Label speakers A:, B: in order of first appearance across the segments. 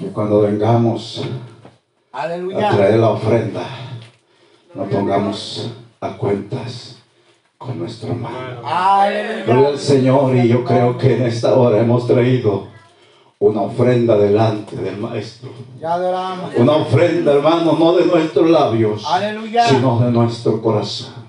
A: que cuando vengamos a traer la ofrenda, nos pongamos a cuentas con nuestro hermano. Gloria al Señor y yo creo que en esta hora hemos traído una ofrenda delante del Maestro. Una ofrenda, hermano, no de nuestros labios,
B: Aleluya.
A: sino de nuestro corazón.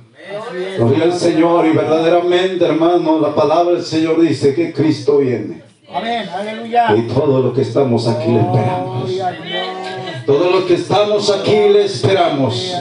A: Gloria al Señor y verdaderamente, hermano, la palabra del Señor dice que Cristo viene.
B: Amén. Aleluya.
A: Y todo lo que estamos aquí le esperamos.
B: Gloria a Dios.
A: Todo lo que estamos aquí le esperamos.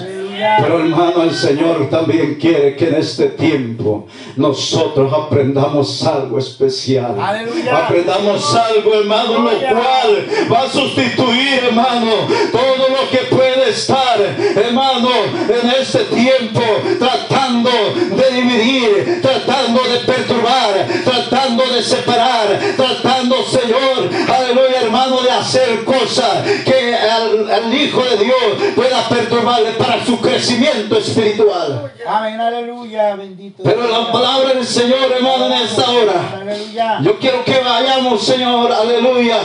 A: Pero hermano, el Señor también quiere que en este tiempo nosotros aprendamos algo especial.
B: Aleluya.
A: Aprendamos algo, hermano, lo cual va a sustituir, hermano, todo lo que puede estar, hermano, en este tiempo tratando de dividir, tratando de perturbar, tratando de separar, tratando, Señor, aleluya, hermano, de hacer cosas que al, al Hijo de Dios pueda perturbarle para su crecimiento espiritual.
B: Amén. Aleluya. Bendito.
A: Pero la palabra del Señor, hermano, en esta hora.
B: Aleluya.
A: Yo quiero que vayamos, Señor, aleluya,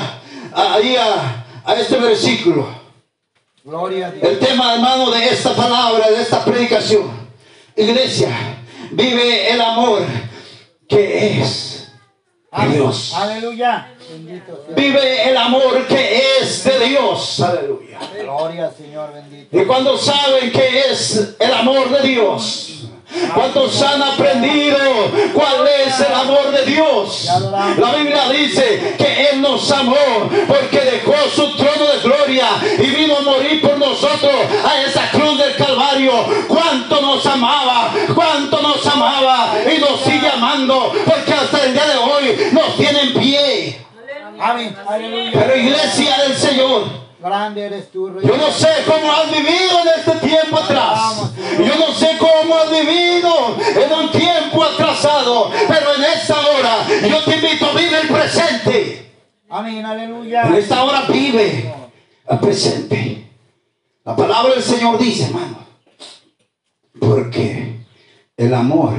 A: ahí a, a este versículo.
B: Gloria a Dios.
A: El tema, hermano, de esta palabra, de esta predicación. Iglesia, vive el amor que es de. Dios.
B: Aleluya. Bendito sea.
A: Vive el amor que es de Dios. Aleluya.
B: Gloria al Señor. Bendito.
A: Y cuando saben que es el amor de Dios, ¿Cuántos han aprendido cuál es el amor de Dios? La Biblia dice que Él nos amó porque dejó su trono de gloria y vino a morir por nosotros a esa cruz del Calvario. ¿Cuánto nos amaba? ¿Cuánto nos amaba? Y nos sigue amando porque hasta el día de hoy nos tiene en pie.
B: Amén.
A: Pero iglesia del Señor,
B: Grande eres tú, Rey.
A: yo no sé cómo has vivido en este tiempo atrás. Yo no sé cómo has vivido en un tiempo atrasado. Pero en esta hora yo te invito a vivir el presente.
B: Amén. Aleluya.
A: En esta hora vive el presente. La palabra del Señor dice, hermano. Porque el amor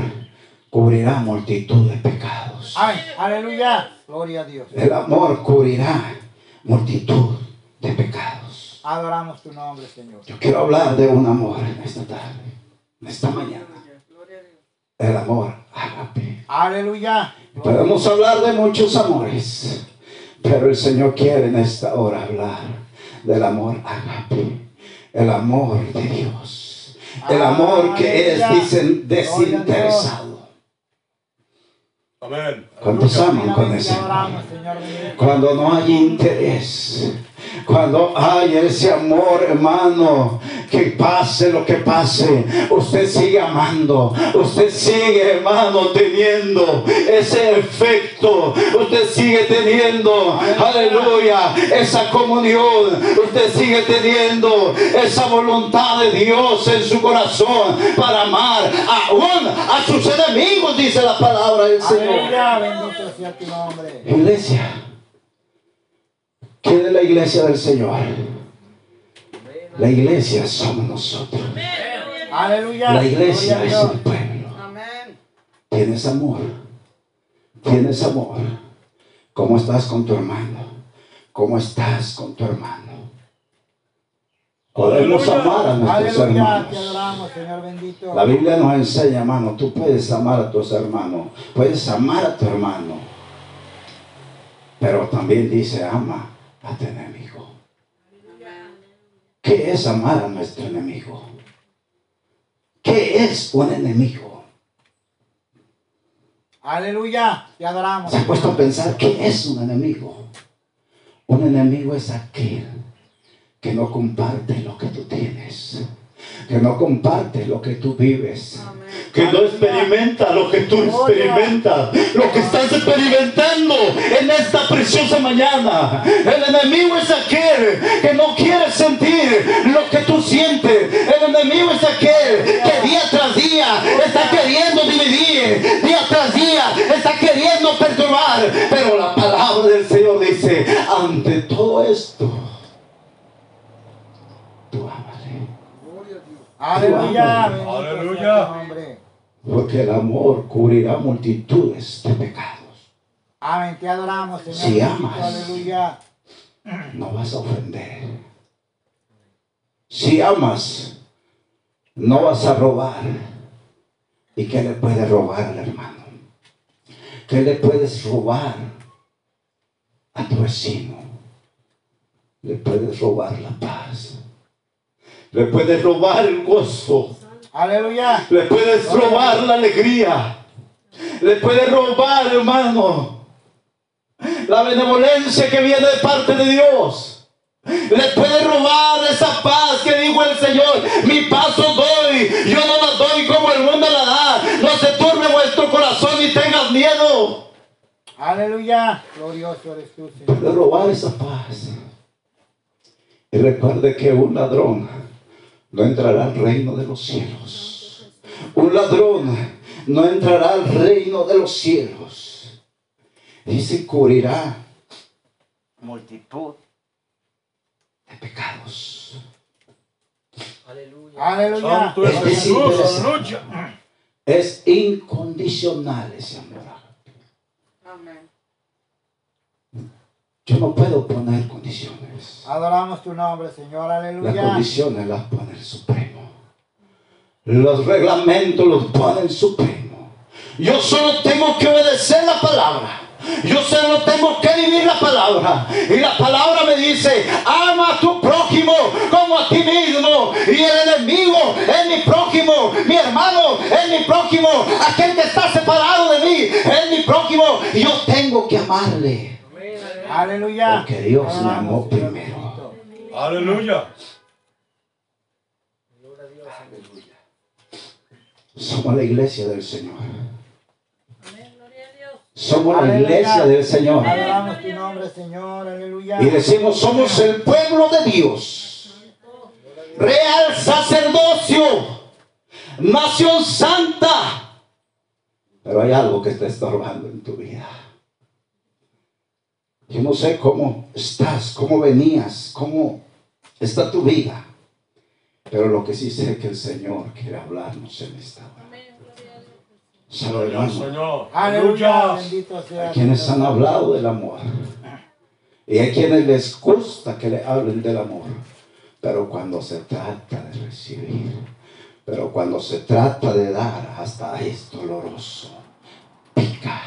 A: cubrirá multitud de pecados.
B: Amén. Aleluya. Gloria a Dios.
A: El amor cubrirá multitud de pecados.
B: Adoramos tu nombre, Señor.
A: Yo quiero hablar de un amor en esta tarde, en esta mañana. El amor ágape.
B: Aleluya.
A: Podemos hablar de muchos amores, pero el Señor quiere en esta hora hablar del amor ágape, el amor de Dios, el amor que es dicen, desinteresado.
C: Amén.
A: ¿Cuántos aman con
B: bendito.
A: Cuando no hay interés, cuando hay ese amor, hermano, que pase lo que pase, usted sigue amando, usted sigue, hermano, teniendo ese efecto, usted sigue teniendo, aleluya, esa comunión, usted sigue teniendo esa voluntad de Dios en su corazón para amar aún a sus enemigos, dice la palabra del Señor.
B: Aleluya. Bendito sea tu nombre.
A: Iglesia. ¿Quién es la iglesia del Señor? La iglesia somos nosotros.
B: Aleluya.
A: La iglesia es el pueblo. Tienes amor. Tienes amor. ¿Cómo estás con tu hermano? ¿Cómo estás con tu hermano? Podemos amar a nuestros hermanos. La Biblia nos enseña, hermano, tú puedes amar a tus hermanos, puedes amar a tu hermano, pero también dice, ama a tu enemigo. ¿Qué es amar a nuestro enemigo? ¿Qué es un enemigo?
B: Aleluya. Te adoramos.
A: ¿Se ha puesto a pensar qué es un enemigo? Un enemigo es aquel que no comparte lo que tú tienes, que no comparte lo que tú vives, que no experimenta lo que tú experimentas, lo que estás experimentando en esta preciosa mañana. El enemigo es aquel que no quiere sentir lo que tú sientes. El enemigo es aquel que día tras día está queriendo dividir, día tras día está queriendo perturbar. Pero la palabra del Señor dice, ante todo esto, tú ámale.
B: Aleluya.
C: Aleluya.
A: Porque el amor cubrirá multitudes de pecados.
B: Amén. Te adoramos, Señor.
A: Si amas.
B: Aleluya.
A: no vas a ofender. Si amas, no vas a robar. ¿Y qué le puedes robar al hermano? ¿Qué le puedes robar a tu vecino? Le puedes robar la paz. Le puedes robar el gozo.
B: Aleluya.
A: Le puedes robar la alegría. Le puedes robar, hermano, la benevolencia que viene de parte de Dios. Le puede robar esa paz que dijo el Señor. Mi paso doy. Yo no la doy como el mundo la da. No se turbe vuestro corazón y tengas miedo.
B: Aleluya. Glorioso eres tú, Señor.
A: Puede robar esa paz. Y recuerde que un ladrón no entrará al reino de los cielos. Un ladrón no entrará al reino de los cielos. Y se cubrirá multitud de pecados.
B: Aleluya.
C: Santo es
A: interesante.
C: aleluya.
A: Es incondicional ese amor.
D: Amén.
A: Yo no puedo poner condiciones.
B: Adoramos tu nombre, Señor.
A: Las
B: Aleluya.
A: condiciones las pone el Supremo. Los reglamentos los pone el Supremo. Yo solo tengo que obedecer la palabra. Yo solo tengo que vivir la palabra. Y la palabra me dice, ama a tu prójimo como a ti mismo. Y el enemigo es mi prójimo. Mi hermano es mi prójimo. Aquel que está separado de mí es mi prójimo. Y yo tengo que amarle.
B: Aleluya.
A: Porque Dios me
B: Adoramos,
A: amó
B: Señor
A: primero.
B: bendito.
C: Aleluya.
A: Somos la iglesia del Señor.
D: Amén. Gloria a Dios.
A: Somos la
B: Aleluya.
A: iglesia del Señor.
B: Adoramos tu nombre, Señor. Aleluya.
A: Y decimos, somos el pueblo de Dios. Real sacerdocio. Nación santa. Pero hay algo que está estorbando en tu vida. Yo no sé cómo estás, cómo venías, cómo está tu vida. Pero lo que sí sé es que el Señor quiere hablarnos en esta hora.
D: Amén. Gloria a Dios.
A: ¿Sabe,
C: Gloria al
A: hermano?
C: Señor.
B: Aleluya.
C: Aleluya.
B: Bendito sea.
A: Hay quienes han hablado del amor. Y hay quienes les gusta que le hablen del amor. Pero cuando se trata de recibir, pero cuando se trata de dar, hasta es doloroso. Pica.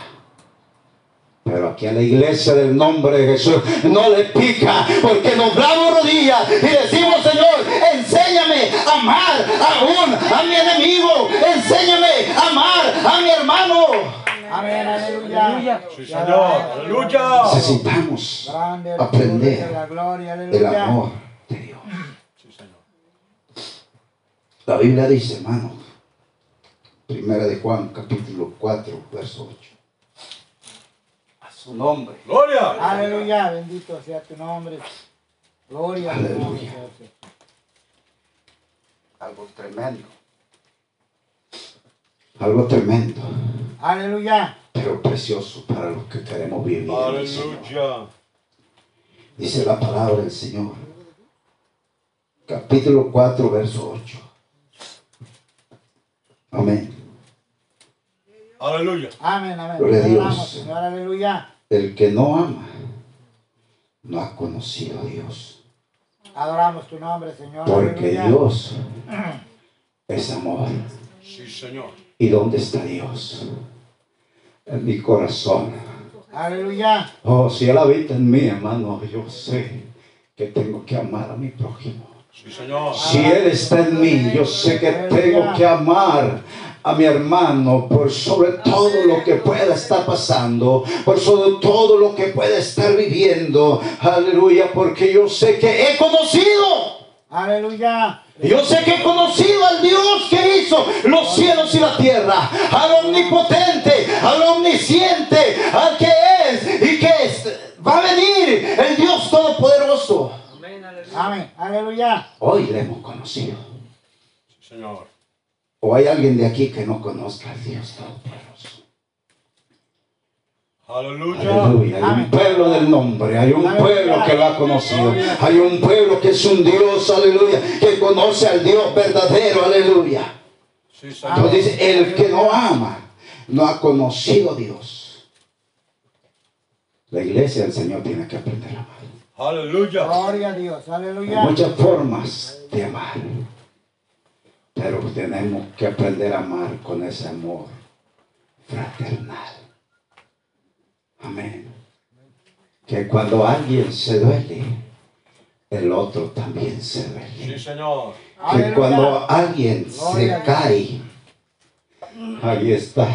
A: Aquí a la iglesia del nombre de Jesús no le pica porque nos damos rodillas y decimos, Señor, enséñame a amar aún a mi enemigo, enséñame a amar a mi hermano.
B: Amén. Aleluya.
C: Sí, Señor. Aleluya.
A: Necesitamos aprender el amor de Dios.
C: Sí, Señor.
A: La Biblia dice, hermano, primera de Juan, capítulo 4, verso 8. Su nombre.
C: Gloria.
B: Aleluya. Bendito sea tu nombre. Gloria.
A: Aleluya. Algo tremendo. Algo tremendo,
B: Aleluya.
A: pero precioso para los que queremos vivir.
C: Aleluya.
A: Dice la palabra del Señor. Capítulo 4, verso 8. Amén.
C: Aleluya.
B: Amén. Amén.
A: Gloria a Dios.
B: Señor. Aleluya.
A: El que no ama, no ha conocido a Dios.
B: Adoramos tu nombre, Señor.
A: Porque
B: Aleluya.
A: Dios es amor.
C: Sí, Señor.
A: ¿Y dónde está Dios? En mi corazón.
B: Aleluya.
A: Oh, si Él habita en mí, hermano, yo sé que tengo que amar a mi prójimo.
C: Sí, Señor.
A: Si Él está en mí, yo sé que tengo que amar a mi hermano por sobre todo lo que pueda estar pasando, por sobre todo lo que pueda estar viviendo. Aleluya, porque yo sé que he conocido.
B: Aleluya.
A: Yo sé que he conocido al Dios que hizo los cielos y la tierra, al omnipotente, al omnisciente, al que es y que es- va a venir, el Dios todopoderoso.
B: Amén. Aleluya.
A: Hoy le hemos conocido.
C: Señor.
A: ¿O hay alguien de aquí que no conozca al Dios todopoderoso?
C: Aleluya.
A: Aleluya. Hay un pueblo del nombre, hay un pueblo que lo ha conocido, hay un pueblo que es un Dios, aleluya, que conoce al Dios verdadero, aleluya. Entonces dice, el que no ama, no ha conocido a Dios. La iglesia del Señor tiene que aprender a amar.
C: Aleluya.
B: Gloria a Dios.
A: Hay
B: Aleluya.
A: muchas formas de amar. Pero tenemos que aprender a amar con ese amor fraternal. Amén. Que cuando alguien se duele, el otro también se
C: Sí,
A: duele.
C: Señor.
A: Que cuando alguien se cae, ahí está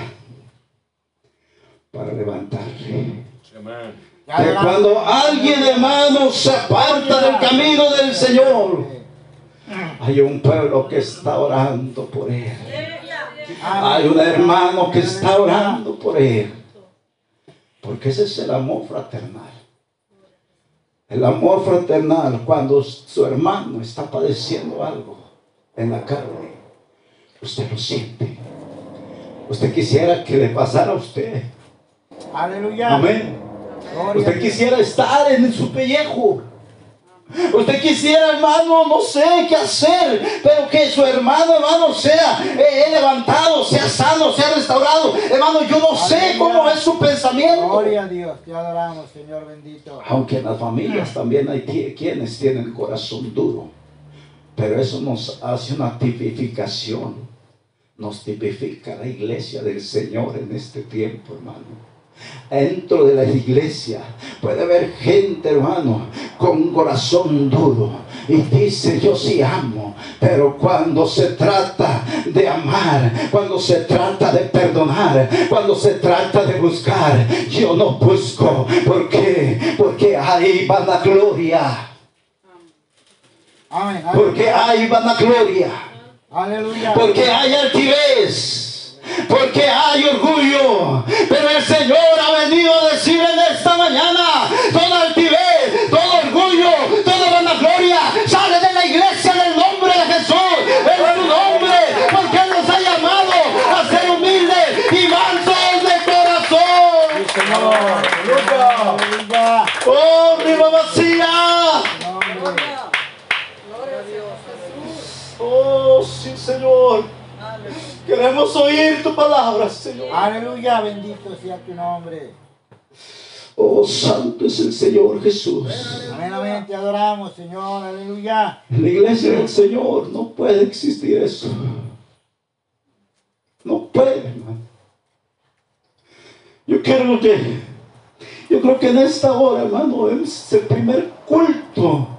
A: para levantarle.
C: Sí,
A: Que cuando alguien, hermano, se aparta del camino del Señor, hay un pueblo que está orando por él. Hay un hermano que está orando por él. Porque ese es el amor fraternal. El amor fraternal cuando su hermano está padeciendo algo en la carne. Usted lo siente. Usted quisiera que le pasara a usted.
B: Aleluya.
A: Amén.
B: Gloria
A: Usted quisiera estar en su pellejo. Usted quisiera, hermano, no sé qué hacer, pero que su hermano, hermano, sea eh, levantado, sea sano, sea restaurado. Hermano, yo no sé cómo es su pensamiento.
B: Gloria a Dios. Te adoramos, Señor bendito.
A: Aunque en las familias también hay quienes tienen corazón duro, pero eso nos hace una tipificación, nos tipifica la iglesia del Señor en este tiempo, hermano. Dentro de la iglesia puede haber gente, hermano, con corazón duro y dice yo sí amo, pero cuando se trata de amar, cuando se trata de perdonar, cuando se trata de buscar, yo no busco. ¿Por qué? Porque hay vanagloria. Porque hay vanagloria. Porque hay altivez. Porque hay orgullo. Pero el Señor ha venido a decir en esta mañana, toda altivez, todo orgullo, toda vanagloria, sale de la iglesia en el nombre de Jesús, en su nombre, porque Él nos ha llamado a ser humildes y mansos de corazón. ¡Oh, mi mamacía!
B: Nombre.
D: Gloria a Dios. Jesús.
A: ¡Oh, sí, Señor! Queremos oír tu palabra, Señor.
B: Aleluya. Bendito sea tu nombre.
A: Oh, santo es el Señor Jesús.
B: Amén, amén. Te adoramos, Señor. Aleluya.
A: La iglesia del Señor no puede existir eso. No puede, hermano. Yo quiero que, yo creo que en esta hora, hermano, es el primer culto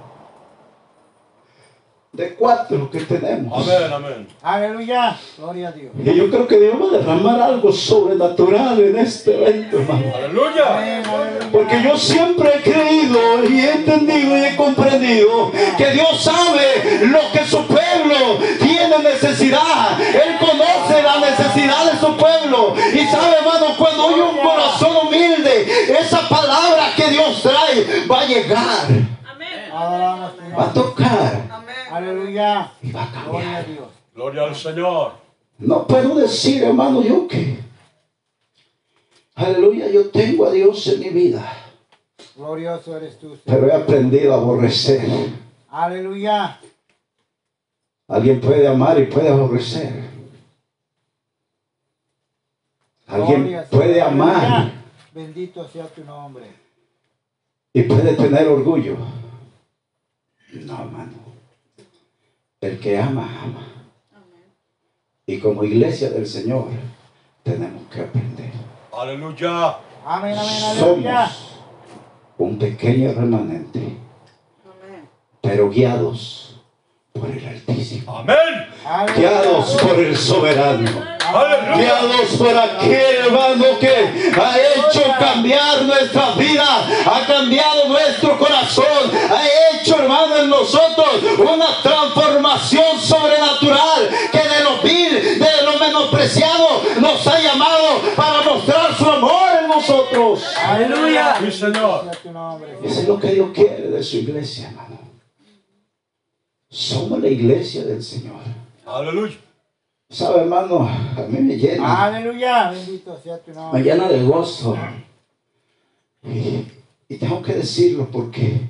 A: de cuatro que tenemos.
C: Amén, amén.
B: Aleluya. Gloria a Dios.
A: Y yo creo que Dios va a derramar algo sobrenatural en este evento, hermano.
C: Aleluya.
A: Porque yo siempre he creído y he entendido y he comprendido que Dios sabe lo que su pueblo tiene necesidad. Él conoce la necesidad de su pueblo. Y sabe, hermano, cuando hay un corazón humilde, esa palabra que Dios trae va a llegar, Y va a
B: Gloria. Dios.
C: Gloria al Señor.
A: No puedo decir, hermano, yo que, aleluya, yo tengo a Dios en mi vida.
B: Glorioso eres tú, Señor.
A: Pero he aprendido a aborrecer.
B: Aleluya.
A: Alguien puede amar y puede aborrecer. Alguien
B: Gloria, Señor.
A: puede amar
B: Aleluya. Bendito sea tu nombre.
A: y puede tener orgullo. No, hermano. El que ama, ama. Y como iglesia del Señor, tenemos que aprender.
C: Aleluya.
B: Amén, amén, aleluya.
A: Somos un pequeño remanente,
D: Amén.
A: pero guiados por el Altísimo.
C: Amén.
A: Guiados por el soberano. Guiados por aquel hermano que ha hecho cambiar nuestra vida, ha cambiado nuestro corazón, ha hecho hermano en nosotros una transformación sobrenatural que de lo vil, de lo menospreciado nos ha llamado para mostrar su amor en nosotros.
B: Aleluya.
C: Sí, Señor.
A: Eso es lo que Dios quiere de su iglesia, hermano. Somos la iglesia del Señor.
C: Aleluya.
A: ¿Sabe, hermano? A mí me llena.
B: Aleluya. Bendito sea tu
A: me
B: nombre.
A: llena de gozo. Y, y tengo que decirlo porque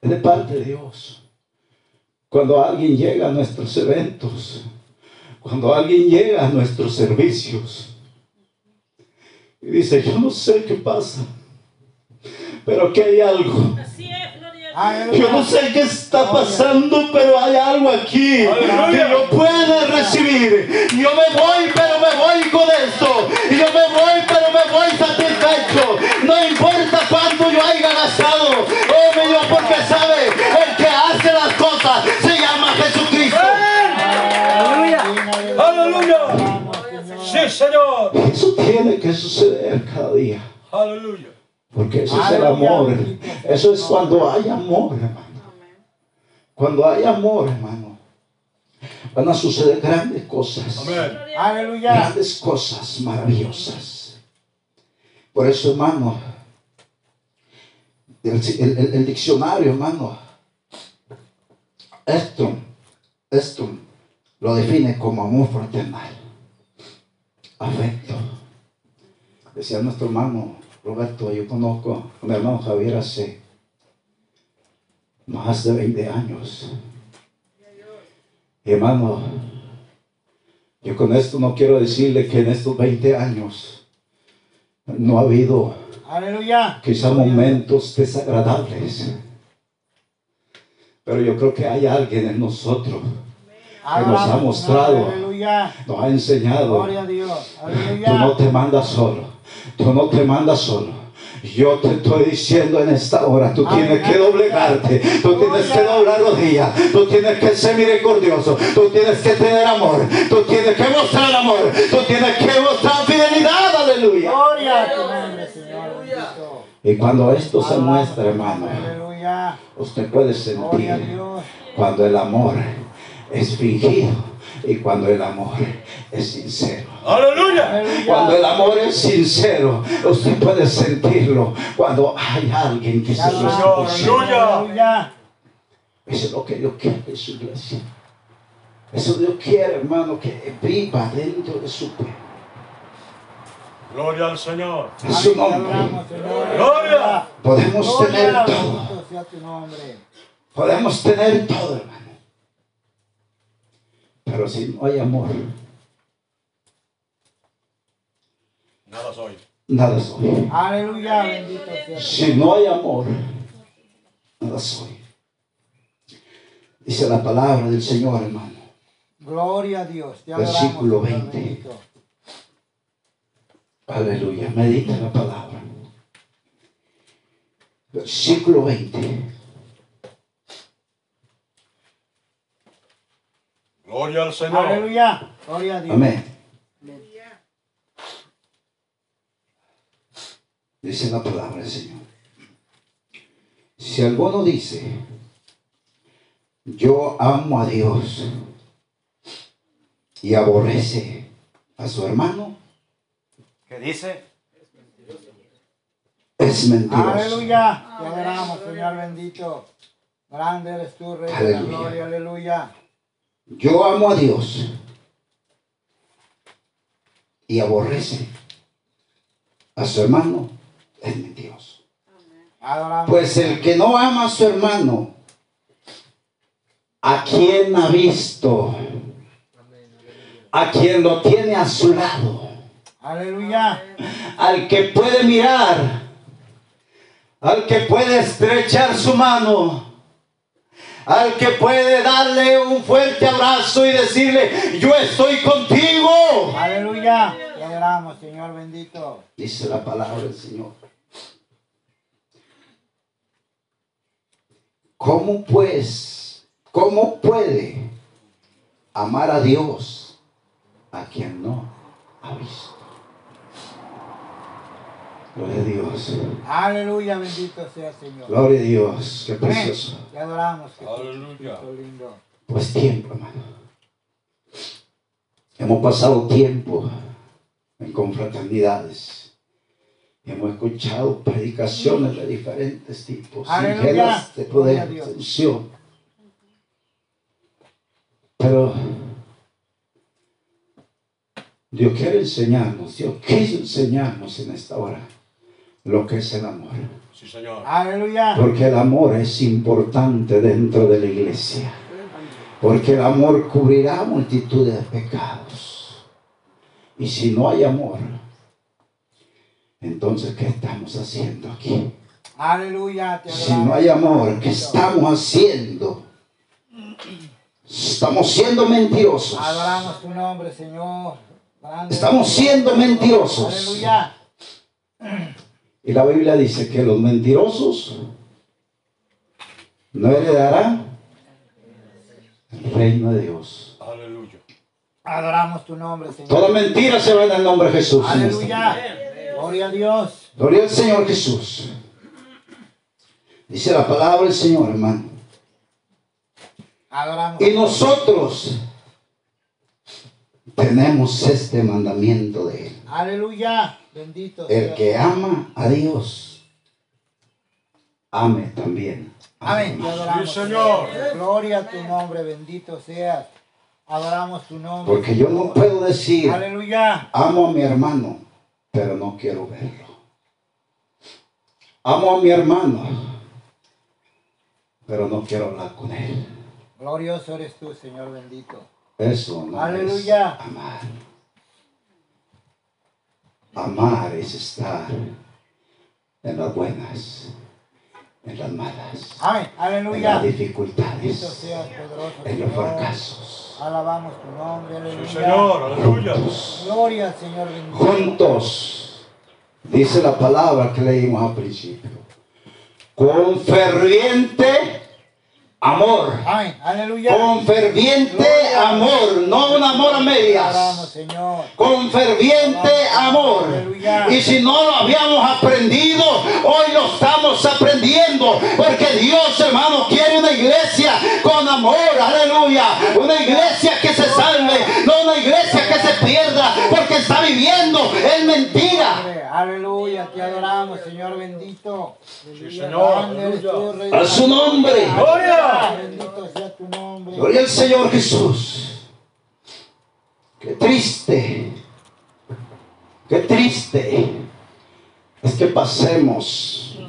A: es de parte de Dios. Cuando alguien llega a nuestros eventos, cuando alguien llega a nuestros servicios y dice, yo no sé qué pasa, pero que hay algo.
D: Así
A: Yo no sé qué está pasando, pero hay algo aquí que yo puedo recibir. Yo me voy, pero me voy con esto. Yo me voy, pero me voy satisfecho. No importa cuánto yo haya gastado. Oh, mi Dios, porque sabe, el que hace las cosas se llama Jesucristo.
B: Aleluya.
C: Aleluya. Sí, Señor.
A: Tiene que suceder cada día.
C: Aleluya.
A: Porque eso es el amor. Eso es cuando hay amor, hermano. Cuando hay amor, hermano. Van a suceder grandes cosas.
C: Amén.
B: Aleluya.
A: Grandes cosas maravillosas. Por eso, hermano, el, el- el- el diccionario, hermano, esto, esto lo define como amor fraternal, afecto. Decía nuestro hermano Roberto, yo conozco a mi hermano Javier hace más de 20 años. Hermano, yo con esto no quiero decirle que en estos 20 años no ha habido
B: Aleluya.
A: quizá momentos desagradables. Pero yo creo que hay alguien en nosotros
B: Adoramos,
A: ha
B: Señor.
A: mostrado.
B: Aleluya.
A: nos ha enseñado. Tú no te mandas solo. Tú no te mandas solo. Yo te estoy diciendo en esta hora, tú tienes que doblegarte, tú tienes que doblar rodillas, tú tienes que ser misericordioso, tú tienes que tener amor, tú tienes que mostrar amor, tú tienes que mostrar fidelidad, aleluya.
B: Gloria a tu nombre, Señor.
A: Y cuando esto se muestra, hermano, usted puede sentir cuando el amor es fingido y cuando el amor es sincero.
C: Aleluya.
A: Cuando el amor es sincero, usted puede sentirlo. Cuando hay alguien que se
C: aleluya.
A: Eso es lo que Dios quiere en su iglesia. Eso Dios quiere, hermano, que viva dentro de su pueblo.
C: Gloria al Señor.
A: En su nombre.
C: Gloria.
A: Podemos tener todo. Podemos tener todo, hermano. Pero si no hay amor,
C: Nada soy.
A: nada soy.
B: Aleluya. Bendito sea
A: Si no hay amor, nada soy. Dice la palabra del Señor, hermano.
B: Gloria a Dios. Te adoramos,
A: Versículo
B: Señor
A: 20.
B: bendito.
A: Aleluya. Medita la palabra. Versículo 20.
C: Gloria al Señor.
B: Aleluya. Gloria a Dios.
A: Amén. Dice la palabra del Señor. Si alguno dice, yo amo a Dios y aborrece a su hermano,
C: ¿Qué dice?
A: es mentiroso.
B: Aleluya. Te adoramos, Señor bendito. Grande eres tú, Rey de la
A: Aleluya.
B: gloria. Aleluya.
A: Yo amo a Dios y aborrece a su hermano, es mentiroso. Pues el que no ama a su hermano, ¿a quien ha visto? A quien lo tiene a su lado,
B: Aleluya.
A: al que puede mirar, al que puede estrechar su mano, al que puede darle un fuerte abrazo y decirle, yo estoy contigo.
B: Aleluya. Te adoramos, Señor bendito.
A: Dice la palabra del Señor. ¿Cómo pues, cómo puede amar a Dios a quien no ha visto? Gloria a Dios.
B: Aleluya. Bendito sea, Señor.
A: Gloria a Dios. Qué precioso.
B: Te adoramos.
C: Aleluya.
B: Lindo.
A: Pues tiempo, hermano. Hemos pasado tiempo en confraternidades. Hemos escuchado predicaciones de diferentes tipos,
B: Aleluya.
A: singelas de poder, de. Pero Dios quiere enseñarnos, Dios quiso enseñarnos en esta hora lo que es el amor.
C: Sí, Señor.
B: Aleluya.
A: Porque el amor es importante dentro de la iglesia. Porque el amor cubrirá multitud de pecados. Y si no hay amor, entonces ¿qué estamos haciendo aquí?
B: Aleluya, te
A: Si no hay amor, ¿qué estamos haciendo? Estamos siendo mentirosos.
B: Adoramos tu nombre, Señor. Grande
A: Estamos siendo mentirosos.
B: Aleluya.
A: Y la Biblia dice que los mentirosos no heredarán el reino de Dios.
C: Aleluya.
B: Adoramos tu nombre, Señor.
A: Toda mentira se va en el nombre de Jesús.
B: Aleluya. Gloria a Dios.
A: Gloria al Señor Jesús. Dice la palabra del Señor, hermano.
B: Adoramos.
A: Y nosotros tenemos este mandamiento de Él.
B: Aleluya. Bendito
A: El que ama a Dios, ame también.
B: Amén. adoramos.
C: Sí, Señor.
B: Gloria a tu nombre. Bendito seas. Adoramos tu nombre.
A: Porque yo no puedo decir,
B: Aleluya.
A: amo a mi hermano, pero no quiero verlo. Amo a mi hermano, pero no quiero hablar con él.
B: Glorioso eres tú, Señor bendito.
A: Eso no
B: Aleluya.
A: es amar. Amar es estar en las buenas, en las malas,
B: Amén.
A: en las dificultades, en los fracasos.
B: Alabamos tu nombre.
C: Sí,
B: Aleluya.
C: Señor. Aleluya.
A: Juntos,
B: Gloria al Señor bendito.
A: juntos, dice la palabra que leímos al principio, con ferviente amor.
B: Aleluya.
A: Con ferviente amor, no un amor a medias. Con ferviente amor. Y si no lo habíamos aprendido, hoy lo estamos aprendiendo. Porque Dios, hermano, quiere una iglesia con amor. Aleluya. Una iglesia que se salve, no una iglesia está viviendo en mentira.
B: Aleluya, te adoramos, Señor bendito. Aleluya,
C: Señor,
A: A su nombre.
C: Gloria.
B: Bendito sea tu nombre.
A: Gloria al Señor Jesús. Qué triste. Qué triste es que pasemos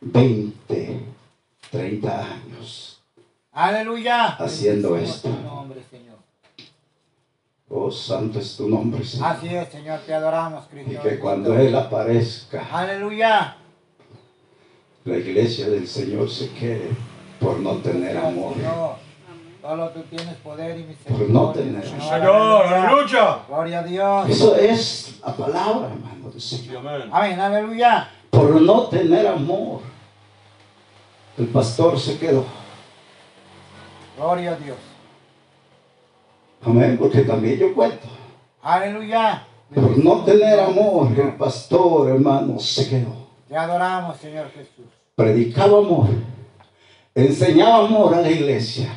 A: 20, 30 años.
B: Aleluya.
A: Haciendo esto. Oh, santo es tu nombre, Señor.
B: Así es, Señor, te adoramos, Cristo.
A: Y que cuando Él aparezca,
B: Aleluya.
A: la iglesia del Señor se quede por no tener amor.
B: Señor, Solo tú tienes poder y
A: Por
B: misericordia.
A: no tener.
C: Sí, Señor. Aleluya.
B: Gloria a Dios.
A: Eso es la palabra, hermano del Señor.
C: amén.
B: Amén, aleluya.
A: por no tener amor. El pastor se quedó.
B: Gloria a Dios.
A: Amén, porque también yo cuento.
B: Aleluya.
A: Por no tener amor, el pastor, hermano, se quedó.
B: Te adoramos, Señor Jesús.
A: Predicaba amor. Enseñaba amor a la iglesia.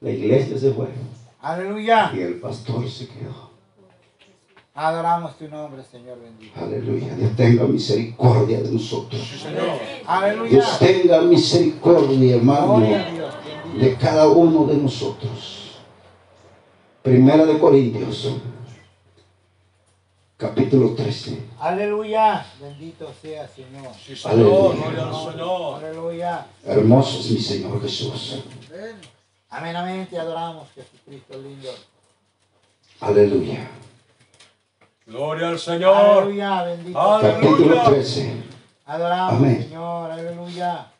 A: La iglesia se fue.
B: Aleluya.
A: Y el pastor se quedó.
B: Adoramos tu nombre, Señor bendito.
A: Aleluya. Dios tenga misericordia de nosotros.
C: Señor.
B: Aleluya.
A: Dios tenga misericordia, hermano. De cada uno de nosotros. Primera de Corintios, capítulo 13.
B: Aleluya. Bendito sea, Señor.
C: Sí, Señor.
A: Aleluya.
C: Gloria al Señor.
B: Aleluya.
A: Hermoso es mi Señor Jesús.
B: Amén, amén. Te adoramos, Jesucristo lindo.
A: Aleluya.
C: Gloria al Señor.
B: Aleluya. Bendito.
C: Aleluya.
A: Capítulo 13.
B: Adoramos,
A: Amén.
B: Señor. Aleluya.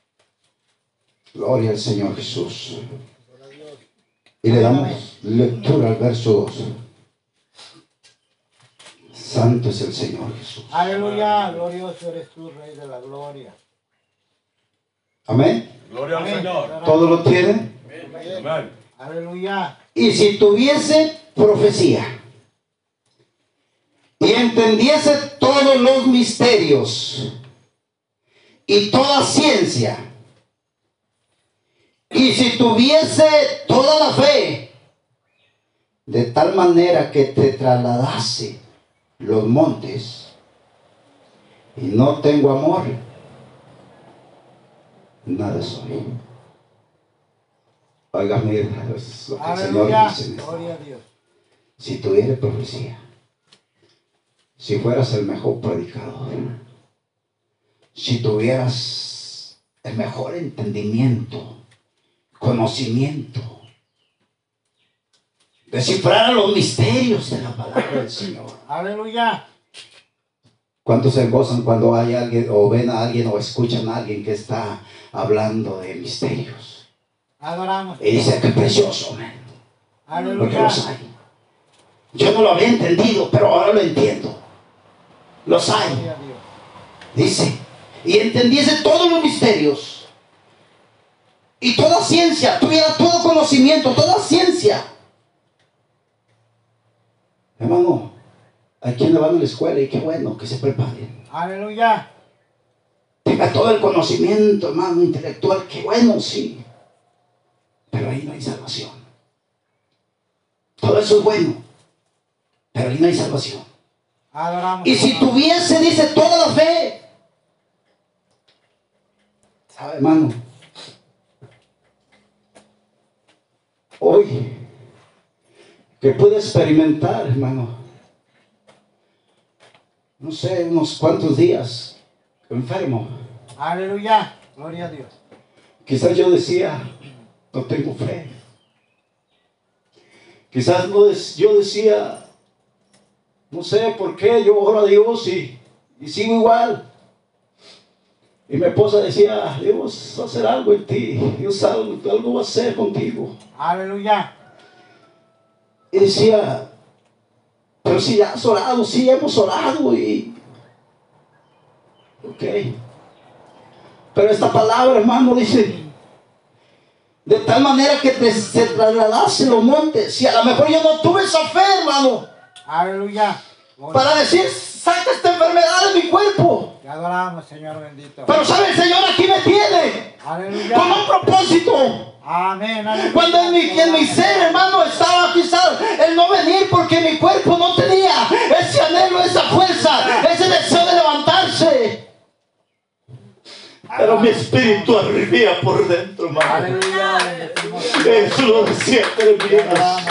A: Gloria al Señor Jesús. Y le damos lectura al verso 2. Santo es el Señor Jesús.
B: Aleluya. Glorioso eres tú, Rey de la gloria.
A: Amén.
C: Gloria al. Señor.
A: ¿Todo lo tienen?
C: Amén.
B: Aleluya.
A: Y si tuviese profecía y entendiese todos los misterios y toda ciencia, y si tuviese toda la fe, de tal manera que te trasladase los montes, y no tengo amor, nada soy. Oiga, mira, lo que el Señor dice. si tuvieras profecía, si fueras el mejor predicador, si tuvieras el mejor entendimiento, conocimiento, descifrar los misterios de la palabra del Señor,
B: Aleluya.
A: ¿Cuántos se gozan cuando hay alguien o ven a alguien o escuchan a alguien que está hablando de misterios?
B: Adoramos.
A: Y dice, qué precioso, man. Porque
B: Aleluya.
A: los hay. Yo no lo había entendido, pero ahora lo entiendo. Los hay. Dice, y entendiese todos los misterios y toda ciencia, tuviera todo conocimiento, toda ciencia. Hermano, hay quienes van a la escuela y qué bueno que se preparen.
B: Aleluya.
A: Tenga todo el conocimiento, hermano, intelectual, qué bueno, sí. Pero ahí no hay salvación. Todo eso es bueno, pero ahí no hay salvación.
B: Adoramos.
A: Y si tuviese, dice, toda la fe. ¿Sabe, hermano? Hoy, que pude experimentar, hermano, no sé, unos cuantos días enfermo.
B: Aleluya. Gloria a Dios.
A: Quizás yo decía, no tengo fe. Quizás no des- yo decía, no sé por qué, yo oro a Dios y, y sigo igual. Y mi esposa decía, Dios va a hacer algo en ti, Dios algo, algo va a hacer contigo.
B: Aleluya.
A: Y decía, pero si ya has orado, sí hemos orado y... Ok. Pero esta palabra, hermano, dice, de tal manera que te, se trasladase los montes. Y a lo mejor yo no tuve esa fe, hermano,
B: Aleluya.
A: Para decir, saca esta enfermedad de mi cuerpo.
B: Te adoramos, Señor bendito.
A: Pero sabe, el Señor aquí me tiene
B: Aleluya.
A: con un propósito.
B: Amén. Aleluya.
A: Cuando en mi, en mi ser, hermano, estaba quizás el no venir porque mi cuerpo no tenía ese anhelo, esa fuerza, ese deseo de levantarse. Pero mi espíritu arribía por dentro, hermano. Eso lo decía
B: Te
A: Jeremías.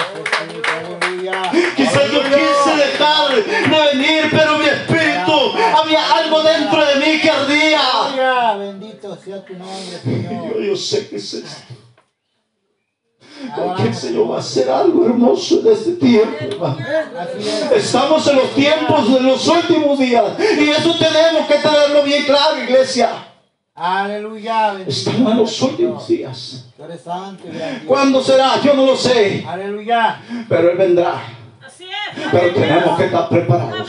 A: Quizás yo quise dejar de venir, pero mi espíritu, había algo dentro de mí que ardía.
B: Bendito sea tu nombre, Señor.
A: Yo, sé que es esto. Porque el. Señor va a hacer algo hermoso en este tiempo. Estamos en los tiempos de los últimos días y eso tenemos que tenerlo bien claro, iglesia.
B: Aleluya.
A: Estamos en los últimos días. ¿Cuándo será? Yo no lo sé,
B: Aleluya.
A: pero Él vendrá. Pero tenemos que estar preparados.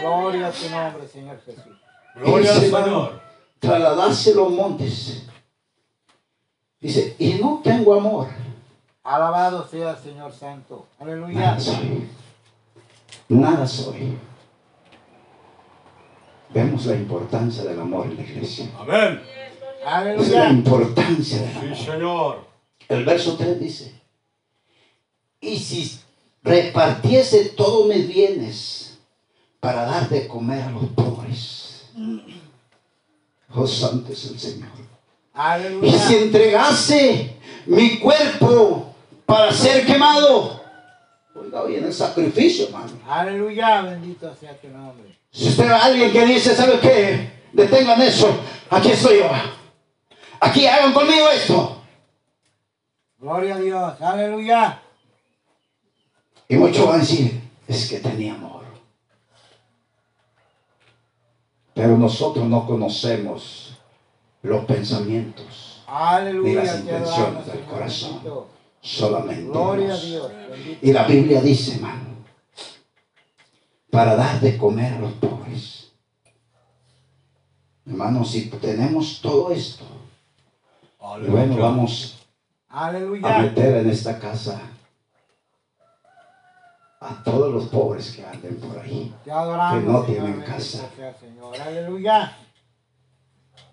B: Gloria a tu nombre, Señor Jesús.
C: Gloria al Señor.
A: Trasladarse los montes. Dice, y no tengo amor.
B: Alabado sea el Señor Santo. Aleluya.
A: Nada soy. Nada soy. Vemos la importancia del amor en la iglesia.
C: Amén.
A: Es la
B: Aleluya.
A: importancia del amor.
C: Sí, Señor.
A: El verso 3 dice, y si repartiese todos mis bienes para dar de comer a los pobres. Oh, santo es el Señor. Y si
B: Aleluya.
A: entregase mi cuerpo para ser quemado. Oiga bien el sacrificio, hermano.
B: Aleluya. Bendito sea tu nombre.
A: Si usted ve a alguien que dice, ¿sabe qué? Detengan eso. Aquí estoy yo. Aquí hagan conmigo esto.
B: Gloria a Dios. Aleluya.
A: Y muchos van a decir, es que tenía amor. Pero nosotros no conocemos los pensamientos,
B: Aleluya.
A: Ni las intenciones del corazón. solamente
B: Gloria a
A: Dios. Y la Biblia dice, hermano, para dar de comer a los pobres. Hermano, si tenemos todo esto, bueno,
C: Aleluya.
A: vamos a meter en esta casa a todos los pobres que anden por ahí.
B: Adoramos.
A: que no tienen casa.
B: Señor. Aleluya.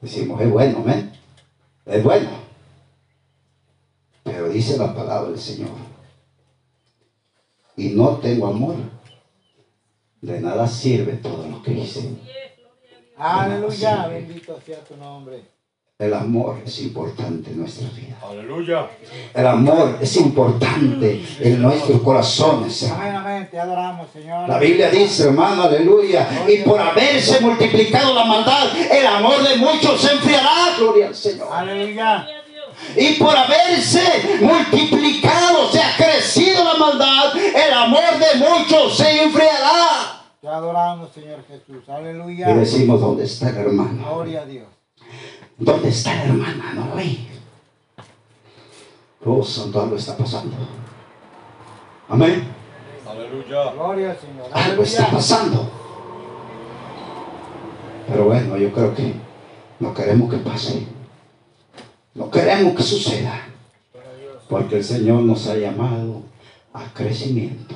A: Decimos, es bueno, ¿ven? Es bueno. Pero dice la palabra del Señor. Y no tengo amor. De nada sirve todo lo que hice.
B: Aleluya. Bendito sea tu nombre.
A: El amor es importante en nuestra vida.
C: Aleluya.
A: El amor es importante en nuestros corazones.
B: Amén, amén. Te adoramos, Señor.
A: La Biblia dice, hermano, aleluya, y por haberse multiplicado la maldad, el amor de muchos se enfriará, gloria al Señor.
B: Aleluya.
A: Y por haberse multiplicado, se ha crecido la maldad, el amor de muchos se enfriará.
B: Te adoramos, Señor Jesús.
A: Y
B: Aleluya.
A: decimos, ¿dónde está el hermano?
B: Gloria a Dios.
A: ¿Dónde está la hermana? No lo ve. Oh, santo, algo está pasando. Amén.
C: Aleluya.
B: Gloria al Señor.
A: Algo está pasando. Pero bueno, yo creo que no queremos que pase. No queremos que suceda. Porque el Señor nos ha llamado a crecimiento.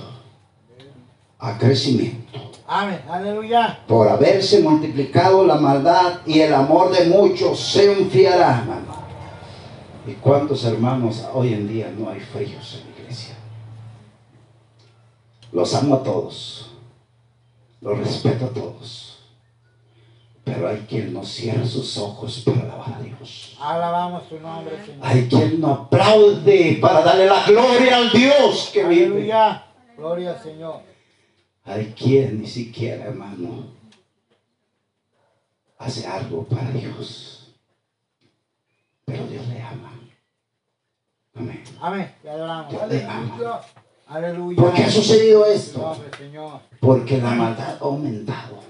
A: A crecimiento.
B: Amén. Aleluya.
A: Por haberse multiplicado la maldad y el amor de muchos se enfriará, hermano. ¿Y cuántos hermanos hoy en día no hay fríos en la iglesia? Los amo a todos. Los respeto a todos. Pero hay quien no cierra sus ojos para alabar a Dios.
B: Alabamos tu nombre, Señor.
A: Hay quien no aplaude para darle la gloria al Dios que vive.
B: Aleluya. Gloria al Señor.
A: Hay quien ni siquiera, hermano, hace algo para Dios. Pero Dios le ama. Amén.
B: Amén.
A: Dios le ama.
B: Aleluya.
A: ¿Por qué ha sucedido esto? Porque la maldad ha aumentado.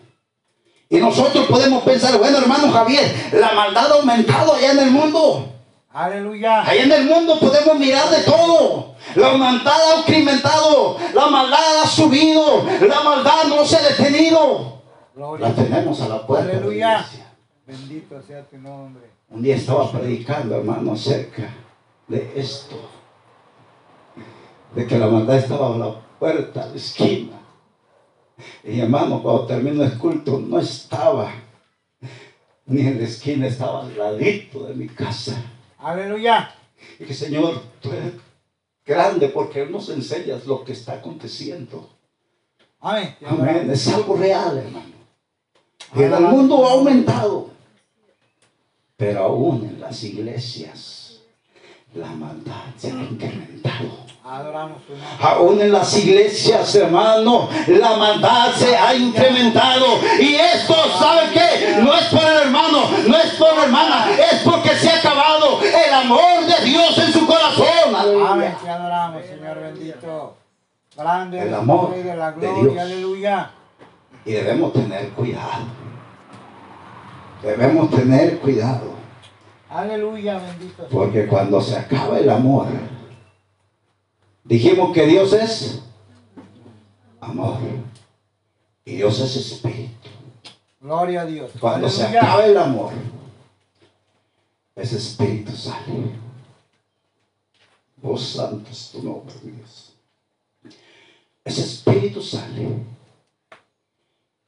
A: Y nosotros podemos pensar, bueno, hermano Javier, la maldad ha aumentado allá en el mundo.
B: Aleluya.
A: Allá en el mundo podemos mirar de todo. La maldad ha incrementado, la maldad ha subido, la maldad no se ha detenido.
B: Gloria.
A: La tenemos a la puerta de la
B: Aleluya.
A: iglesia.
B: Bendito sea tu nombre.
A: Un día estaba predicando, hermano, acerca de esto. De que la maldad estaba a la puerta, a la esquina. Y hermano, cuando terminó el culto, no estaba ni en la esquina, estaba al ladito de mi casa.
B: Aleluya.
A: Y que Señor, tú eres grande porque nos enseñas lo que está aconteciendo.
B: Amén.
A: Amén. Es algo real, hermano. Y en el mundo ha aumentado. Pero aún en las iglesias, la maldad se ha incrementado. Aún en las iglesias, hermano, la maldad se ha incrementado. Y esto, ¿sabe qué? No es por el hermano, no es por la hermana, es porque se ha acabado el amor de Dios en su corazón.
B: Amén. Te adoramos, Señor bendito. Grande
A: El amor
B: de la
A: de
B: gloria.
A: Dios.
B: Aleluya.
A: Y debemos tener cuidado. Debemos tener cuidado.
B: Aleluya. Bendito.
A: Porque cuando se acaba el amor, dijimos que Dios es amor. Y Dios es espíritu.
B: Gloria a Dios.
A: Cuando se acaba el amor, ese espíritu sale. Oh santo es tu nombre, Dios. Ese espíritu sale.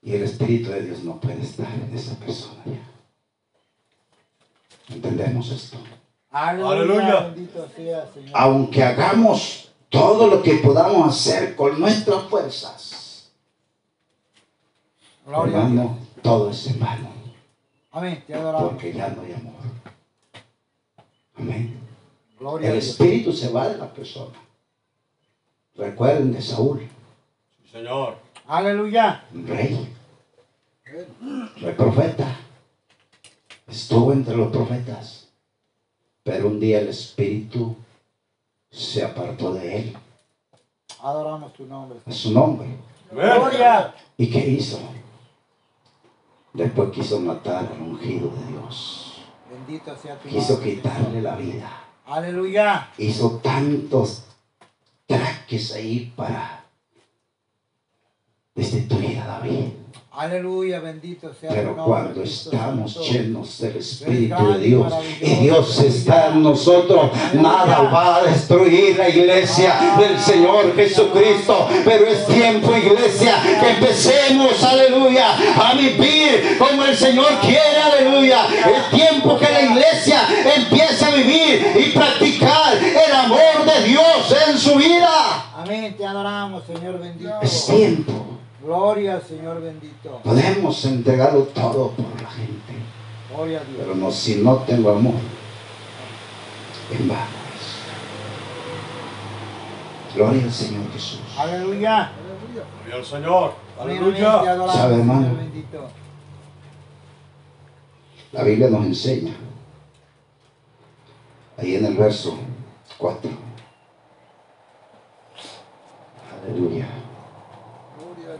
A: Y el espíritu de Dios no puede estar en esa persona ya. ¿Entendemos esto?
B: Aleluya.
C: Aleluya.
B: Bendito sea, Señor.
A: Aunque hagamos todo lo que podamos hacer con nuestras fuerzas,
B: Gloria a Dios.
A: hermano, todo es en vano.
B: Amén. Te adoramos.
A: Porque ya no hay amor. Amén.
B: Gloria a
A: El espíritu se va de la persona. Recuerden de Saúl,
C: Sí, Señor.
B: Aleluya.
A: un rey, fue profeta, estuvo entre los profetas, pero un día el espíritu se apartó de él,
B: Adoramos tu nombre.
A: a su nombre.
B: Gloria.
A: ¿Y qué hizo? Después quiso matar al ungido de Dios,
B: Bendito sea tu
A: quiso
B: nombre.
A: quitarle la vida.
B: Aleluya.
A: hizo tantos traques ahí para destituir a David.
B: Aleluya. Bendito sea
A: Pero cuando estamos llenos del Espíritu de Dios y Dios está en nosotros, nada va a destruir la iglesia del Señor Jesucristo. Pero es tiempo, iglesia, que empecemos, aleluya, a vivir como el Señor quiere, aleluya. Es tiempo que la iglesia empiece a vivir y practicar el amor de Dios en su vida.
B: Amén. Te adoramos, Señor bendito.
A: Es tiempo.
B: Gloria al Señor bendito.
A: Podemos entregarlo todo por la gente.
B: Gloria a Dios.
A: Pero no, si no tengo amor, en vano es. Gloria al Señor Jesús.
B: Aleluya.
C: Gloria al Señor. Aleluya.
A: ¿Sabe, hermano? La Biblia nos enseña, ahí en el verso 4. Aleluya.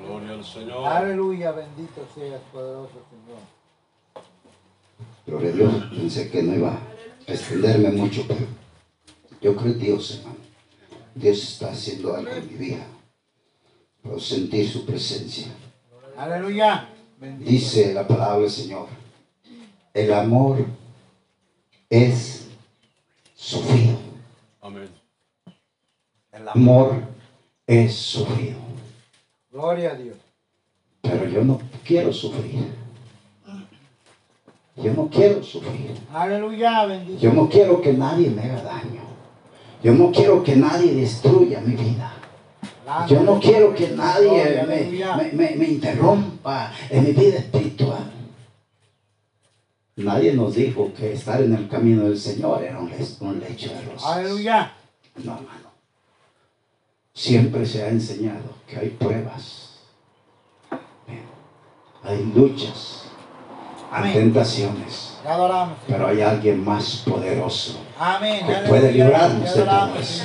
C: Gloria al Señor.
B: Aleluya, bendito seas, poderoso Señor.
A: Gloria a Dios. Pensé que no iba a extenderme mucho, pero yo creo en Dios, hermano. Dios está haciendo algo en mi vida. Puedo sentir su presencia.
B: Aleluya, bendito.
A: Dice la palabra del Señor. El amor es sufrido.
C: Amén.
A: El amor es sufrido.
B: Gloria a Dios.
A: Pero yo no quiero sufrir. Yo no quiero sufrir.
B: Aleluya, bendito.
A: Yo no quiero que nadie me haga daño. Yo no quiero que nadie destruya mi vida. Yo no quiero que nadie me, me- me- interrumpa en mi vida espiritual. Nadie nos dijo que estar en el camino del Señor era un lecho de rosas.
B: Aleluya.
A: No, hermano. Siempre se ha enseñado que hay pruebas, hay luchas, hay tentaciones, pero hay alguien más poderoso. Que puede librarnos de todo eso.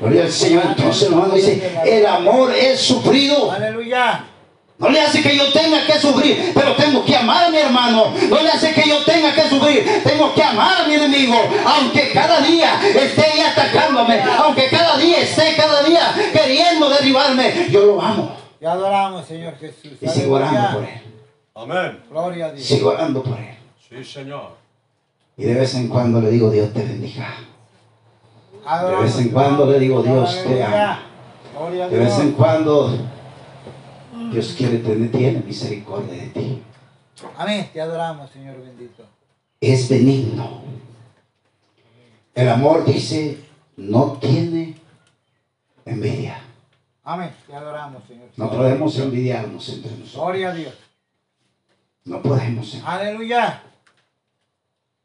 A: Gloria al Señor. Entonces, hermano, dice, el amor es sufrido.
B: Aleluya.
A: No le hace que yo tenga que sufrir, pero tengo que amar a mi hermano. No le hace que yo tenga que sufrir, tengo que amar a mi enemigo. Aunque cada día esté ahí atacándome, aunque cada día esté cada día queriendo derribarme, yo lo amo.
B: Te adoramos, Señor Jesús.
A: Y sigo orando por él.
C: Amén.
B: Gloria a Dios.
A: Sigo orando por él.
C: Sí, Señor.
A: Y de vez en cuando le digo, Dios te bendiga.
B: Adoramos
A: De vez en cuando le digo. Dios te ama.
B: Gloria a
A: De vez en cuando Dios quiere tener, tiene misericordia de ti.
B: Amén. Te adoramos, Señor bendito.
A: Es benigno. El amor dice, no tiene envidia.
B: Amén. Te adoramos, Señor.
A: No podemos envidiarnos entre nosotros.
B: Gloria a Dios.
A: No podemos.
B: Aleluya.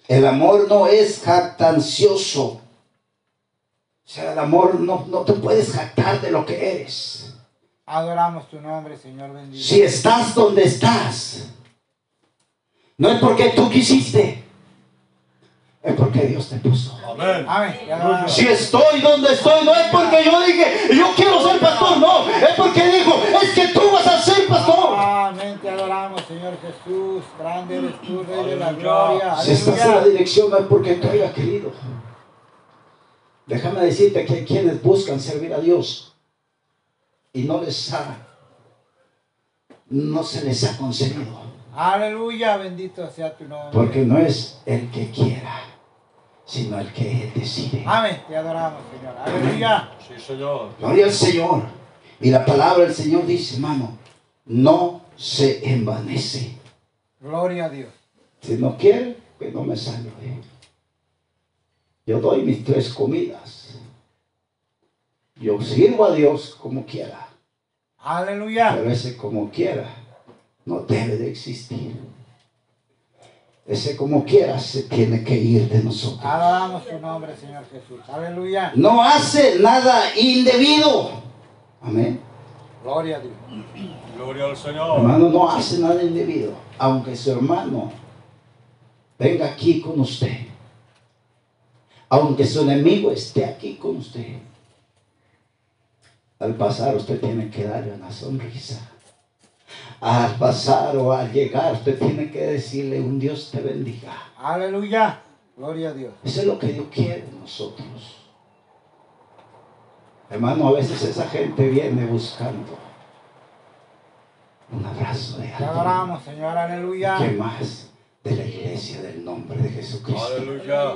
A: El amor no es jactancioso. O sea, el amor no, no te puedes jactar de lo que eres.
B: Adoramos tu nombre, Señor bendito.
A: Si estás donde estás, no es porque tú quisiste, es porque Dios te puso.
C: Amén.
A: Si estoy donde estoy, no es porque yo dije, yo quiero ser pastor, no, es porque dijo, es que tú vas a ser pastor.
B: Amén. Te adoramos, Señor Jesús. Grande eres tú, Rey de la gloria.
A: Si estás en la dirección, no es porque tú hayas querido. Déjame decirte que hay quienes buscan servir a Dios y no les ha, no se les ha concedido.
B: Aleluya. Bendito sea tu nombre.
A: Porque no es el que quiera, sino el que decide.
B: Amén. Te adoramos, Señor. Aleluya.
C: Sí, Señor.
A: Gloria al Señor. Y la palabra del Señor dice, hermano, no se envanece.
B: Gloria a Dios.
A: Si no quiere, que no me salve. Yo doy mis tres comidas. Yo sirvo a Dios como quiera.
B: Aleluya.
A: Pero ese como quiera no debe de existir. Ese como quiera se tiene que ir de nosotros.
B: Adoramos tu nombre, Señor Jesús. Aleluya.
A: No hace nada indebido. Amén.
B: Gloria a Dios.
C: Gloria al Señor.
A: Hermano, no hace nada indebido. Aunque su hermano venga aquí con usted. Aunque su enemigo esté aquí con usted. Al pasar usted tiene que darle una sonrisa. Al pasar o al llegar usted tiene que decirle un Dios te bendiga.
B: Aleluya. Gloria a Dios.
A: Eso es lo que Dios quiere de nosotros. Hermano, a veces esa gente viene buscando un abrazo de
B: Te
A: alguien.
B: adoramos, Señor. Aleluya.
A: ¿Qué más? De la iglesia del nombre de Jesucristo.
C: Aleluya.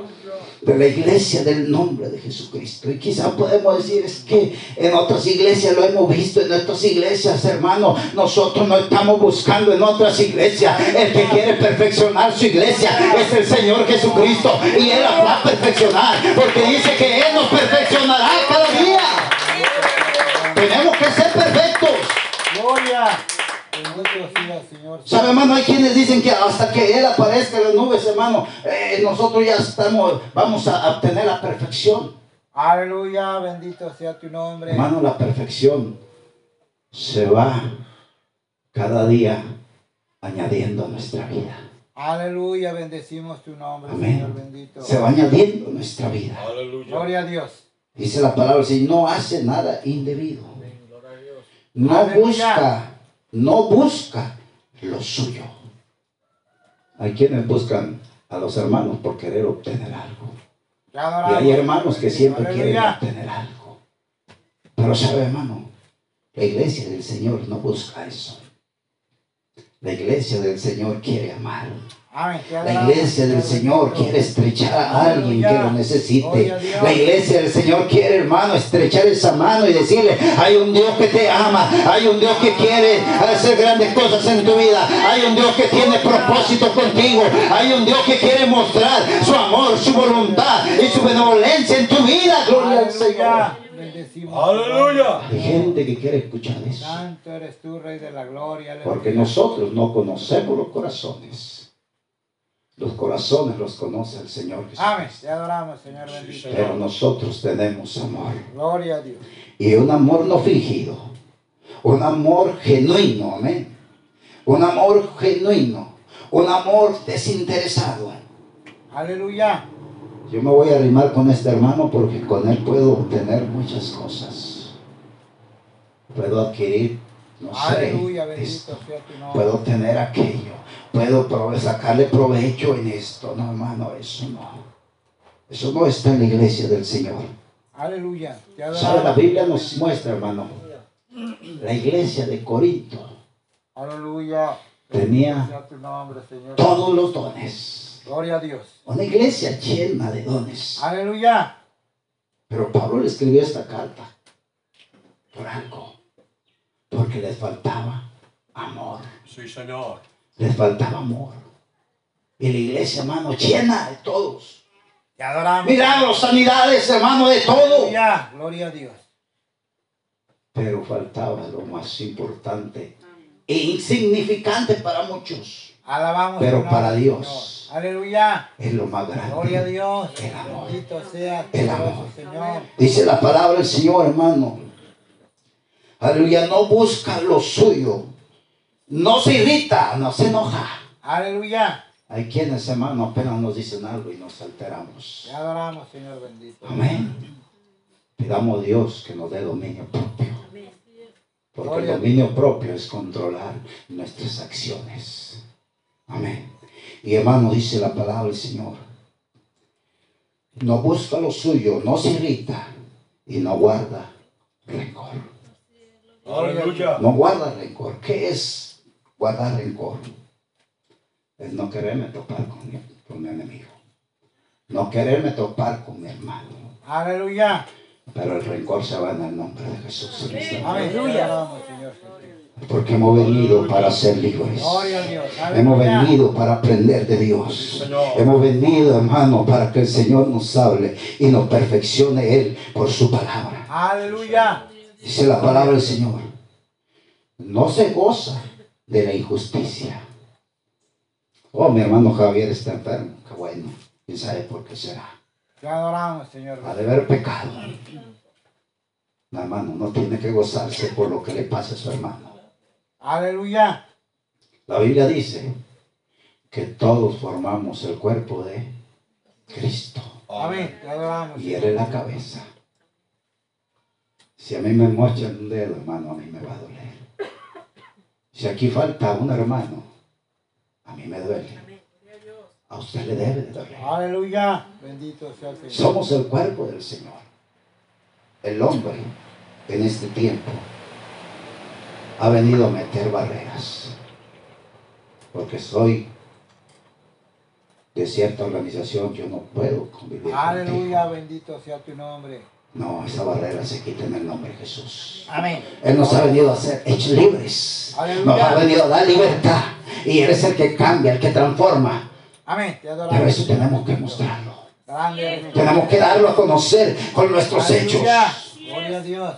A: De la iglesia del nombre de Jesucristo. Y quizá podemos decir, es que en otras iglesias lo hemos visto, en otras iglesias, hermano, nosotros no estamos buscando en otras iglesias. El que quiere perfeccionar su iglesia es el Señor Jesucristo. Y Él la va a perfeccionar, porque dice que Él nos perfeccionará cada día. Tenemos que ser perfectos.
B: Gloria.
A: ¿Sabe, hermano? Hay quienes dicen que hasta que Él aparezca en las nubes, hermano, eh, nosotros ya estamos, vamos a obtener la perfección.
B: Aleluya. Bendito sea tu nombre.
A: Hermano, la perfección se va cada día añadiendo a nuestra vida.
B: Aleluya. Bendecimos tu nombre,
A: Amén.
B: Señor bendito.
A: Se va añadiendo a nuestra vida.
C: Aleluya.
B: Gloria a Dios.
A: Dice la palabra, si no hace nada indebido. No
B: Aleluya.
A: busca, no busca lo suyo. Hay quienes buscan a los hermanos por querer obtener algo. Y hay hermanos que siempre quieren obtener algo. Pero sabe, hermano, la iglesia del Señor no busca eso. La iglesia del Señor quiere amar. La iglesia del Señor quiere estrechar a alguien que lo necesite. La iglesia del Señor quiere, hermano, estrechar esa mano y decirle, hay un Dios que te ama, hay un Dios que quiere hacer grandes cosas en tu vida, hay un Dios que tiene propósito contigo, hay un Dios que quiere mostrar su amor, su voluntad y su benevolencia en tu vida. Gloria al Señor.
B: Aleluya.
A: Hay gente que quiere escuchar eso.
B: Santo eres tú, Rey de la Gloria.
A: Porque nosotros no conocemos los corazones. Los corazones los conoce el Señor Jesús.
B: Amén. Te adoramos, Señor bendito.
A: Pero nosotros tenemos amor.
B: Gloria a Dios.
A: Y un amor no fingido. Un amor genuino. Amén. Un amor genuino. Un amor desinteresado.
B: Aleluya.
A: Yo me voy a arrimar con este hermano porque con él puedo obtener muchas cosas. Puedo adquirir, no sé,
B: Aleluya. Bendito sea tu nombre.
A: puedo tener aquello, puedo prove- sacarle provecho en esto. No, hermano, eso no. Eso no está en la iglesia del Señor.
B: Aleluya.
A: ¿Sabe? La. Biblia nos muestra, hermano, la iglesia de Corinto
B: Aleluya.
A: Tenía
B: nombre, Señor.
A: todos los dones.
B: Gloria a Dios.
A: Una iglesia llena de dones.
B: Aleluya.
A: Pero Pablo le escribió esta carta algo. Porque les faltaba amor.
C: Sí, Señor.
A: Les faltaba amor. Y la iglesia, hermano, llena de todos.
B: Te adoramos.
A: Milagros, sanidades, hermano, de todo.
B: Aleluya. Gloria a Dios.
A: Pero faltaba lo más importante e insignificante para muchos.
B: Alabamos
A: Pero
B: nombre,
A: para Dios.
B: Señor. Aleluya.
A: Es lo más
B: Gloria a
A: grande.
B: Dios.
A: El amor.
B: Sea
A: El amor.
B: Señor.
A: Dice la palabra del Señor, hermano. Aleluya, no busca lo suyo. No se irrita, no se enoja.
B: Aleluya.
A: Hay quienes, hermano, apenas nos dicen algo y nos alteramos.
B: Te adoramos, Señor bendito.
A: Amén. Pidamos a Dios que nos dé dominio propio. Porque el
B: Gloria
A: dominio propio es controlar nuestras acciones. Amén. Y hermano, dice la palabra del Señor. No busca lo suyo, no se irrita y no guarda rencor.
C: Aleluya.
A: No guarda rencor. ¿Qué es guardar rencor? Es no quererme topar con mi, con mi enemigo. No quererme topar con mi hermano.
B: Aleluya.
A: Pero el rencor se va en el nombre de Jesús.
B: Jesús.
A: Porque hemos venido para ser libres. Hemos
B: Aleluya.
A: venido para aprender de Dios. Hemos venido, hermano, para que el Señor nos hable y nos perfeccione Él por su palabra.
B: Aleluya.
A: Dice la palabra del Señor. No se goza de la injusticia. Oh, mi hermano Javier está enfermo. Qué bueno. ¿Quién sabe por qué será?
B: Te adoramos, Señor.
A: Ha de haber pecado. No, hermano, no tiene que gozarse por lo que le pasa a su hermano.
B: Aleluya.
A: La Biblia dice que todos formamos el cuerpo de Cristo.
B: Amén. Te adoramos.
A: Y Él es la cabeza. Si a mí me mochan un dedo, hermano, a mí me va a doler. Si aquí falta un hermano, a mí me duele. A usted le debe de doler.
B: Aleluya. Bendito sea el Señor.
A: Somos el cuerpo del Señor. El hombre en este tiempo ha venido a meter barreras. Porque soy de cierta organización, yo no puedo convivir
B: Aleluya.
A: contigo.
B: Bendito sea tu nombre.
A: No, esa barrera se quita en el nombre de Jesús.
B: Amén.
A: Él nos ha venido a hacer hechos libres.
B: Aleluya.
A: Nos ha venido a dar libertad. Y Él es el que cambia, el que transforma.
B: Amén.
A: Pero eso tenemos que mostrarlo. Tenemos que darlo a conocer con nuestros hechos.
B: Gloria a Dios.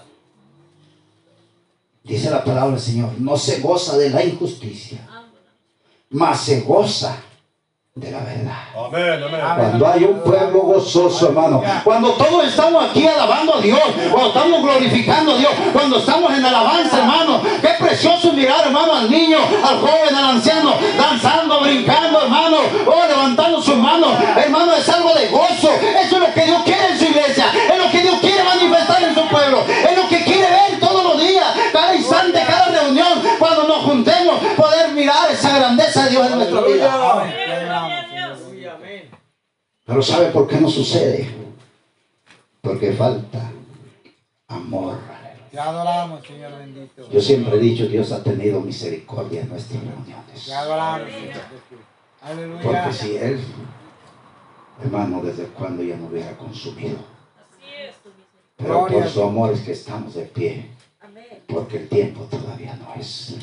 A: Dice la palabra del Señor, no se goza de la injusticia, mas se goza de la verdad.
C: Amén, amén.
A: Cuando hay un pueblo gozoso, hermano. Cuando todos estamos aquí alabando a Dios. Cuando estamos glorificando a Dios. Cuando estamos en alabanza, hermano. Qué precioso mirar, hermano, al niño, al joven, al anciano, danzando, brincando, hermano. Oh, levantando sus manos. Hermano, es algo de gozo. Eso es lo que Dios quiere en su iglesia. Es lo que Dios quiere manifestar en su pueblo. Es lo que quiere ver todos los días. Cada instante, cada reunión. Cuando nos juntemos, poder mirar esa grandeza de Dios en nuestra vida. Pero ¿sabe por qué no sucede? Porque falta amor.
B: Te adoramos, Señor bendito.
A: Yo siempre he dicho, Dios ha tenido misericordia en nuestras reuniones.
B: Te adoramos, Señor.
A: Porque si Él, hermano, desde cuando ya no hubiera consumido. Pero por su amor es que estamos de pie. Porque el tiempo todavía no es.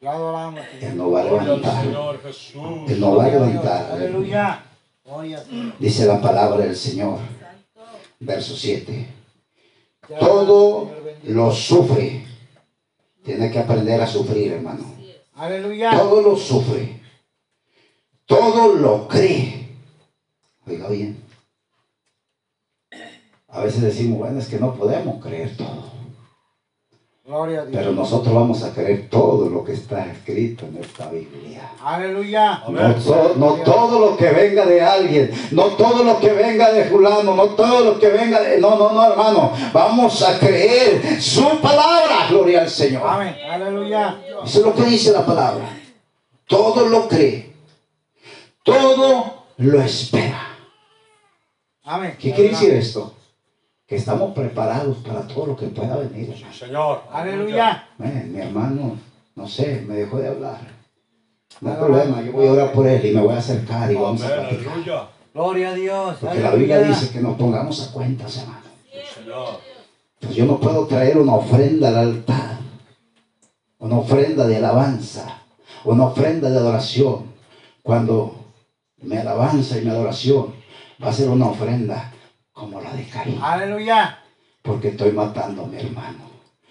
A: Él no va a levantar. Él no va a levantar.
B: Aleluya.
A: Dice la palabra del Señor. Verso 7.
B: Te adoramos,
A: Todo lo sufre. Tiene que aprender a sufrir, hermano.
B: Aleluya.
A: Todo lo sufre. Todo lo cree. Oiga bien. A veces decimos, bueno, es que no podemos creer todo.
B: Gloria a Dios.
A: Pero nosotros vamos a creer todo lo que está escrito en esta Biblia.
B: Aleluya.
A: No, no todo lo que venga de alguien, no todo lo que venga de fulano, no todo lo que venga de... No, no, no, hermano. Vamos a creer su palabra. Gloria al Señor.
B: Amén. Aleluya.
A: Eso es lo que dice la palabra. Todo lo cree. Todo lo espera.
B: Amén.
A: ¿Qué quiere decir esto? Que estamos preparados para todo lo que pueda venir. hermano.
C: Señor.
B: Aleluya.
A: Eh, mi hermano, no sé, me dejó de hablar. No hay problema, yo voy a orar por él y me voy a acercar y vamos a platicar.
C: Aleluya.
B: Gloria a Dios.
A: Porque la Biblia dice que nos pongamos a cuentas, hermano.
C: Señor.
A: Pues yo no puedo traer una ofrenda al altar, una ofrenda de alabanza, una ofrenda de adoración, cuando mi alabanza y mi adoración va a ser una ofrenda como la de Caín,
B: Aleluya.
A: porque estoy matando a mi hermano.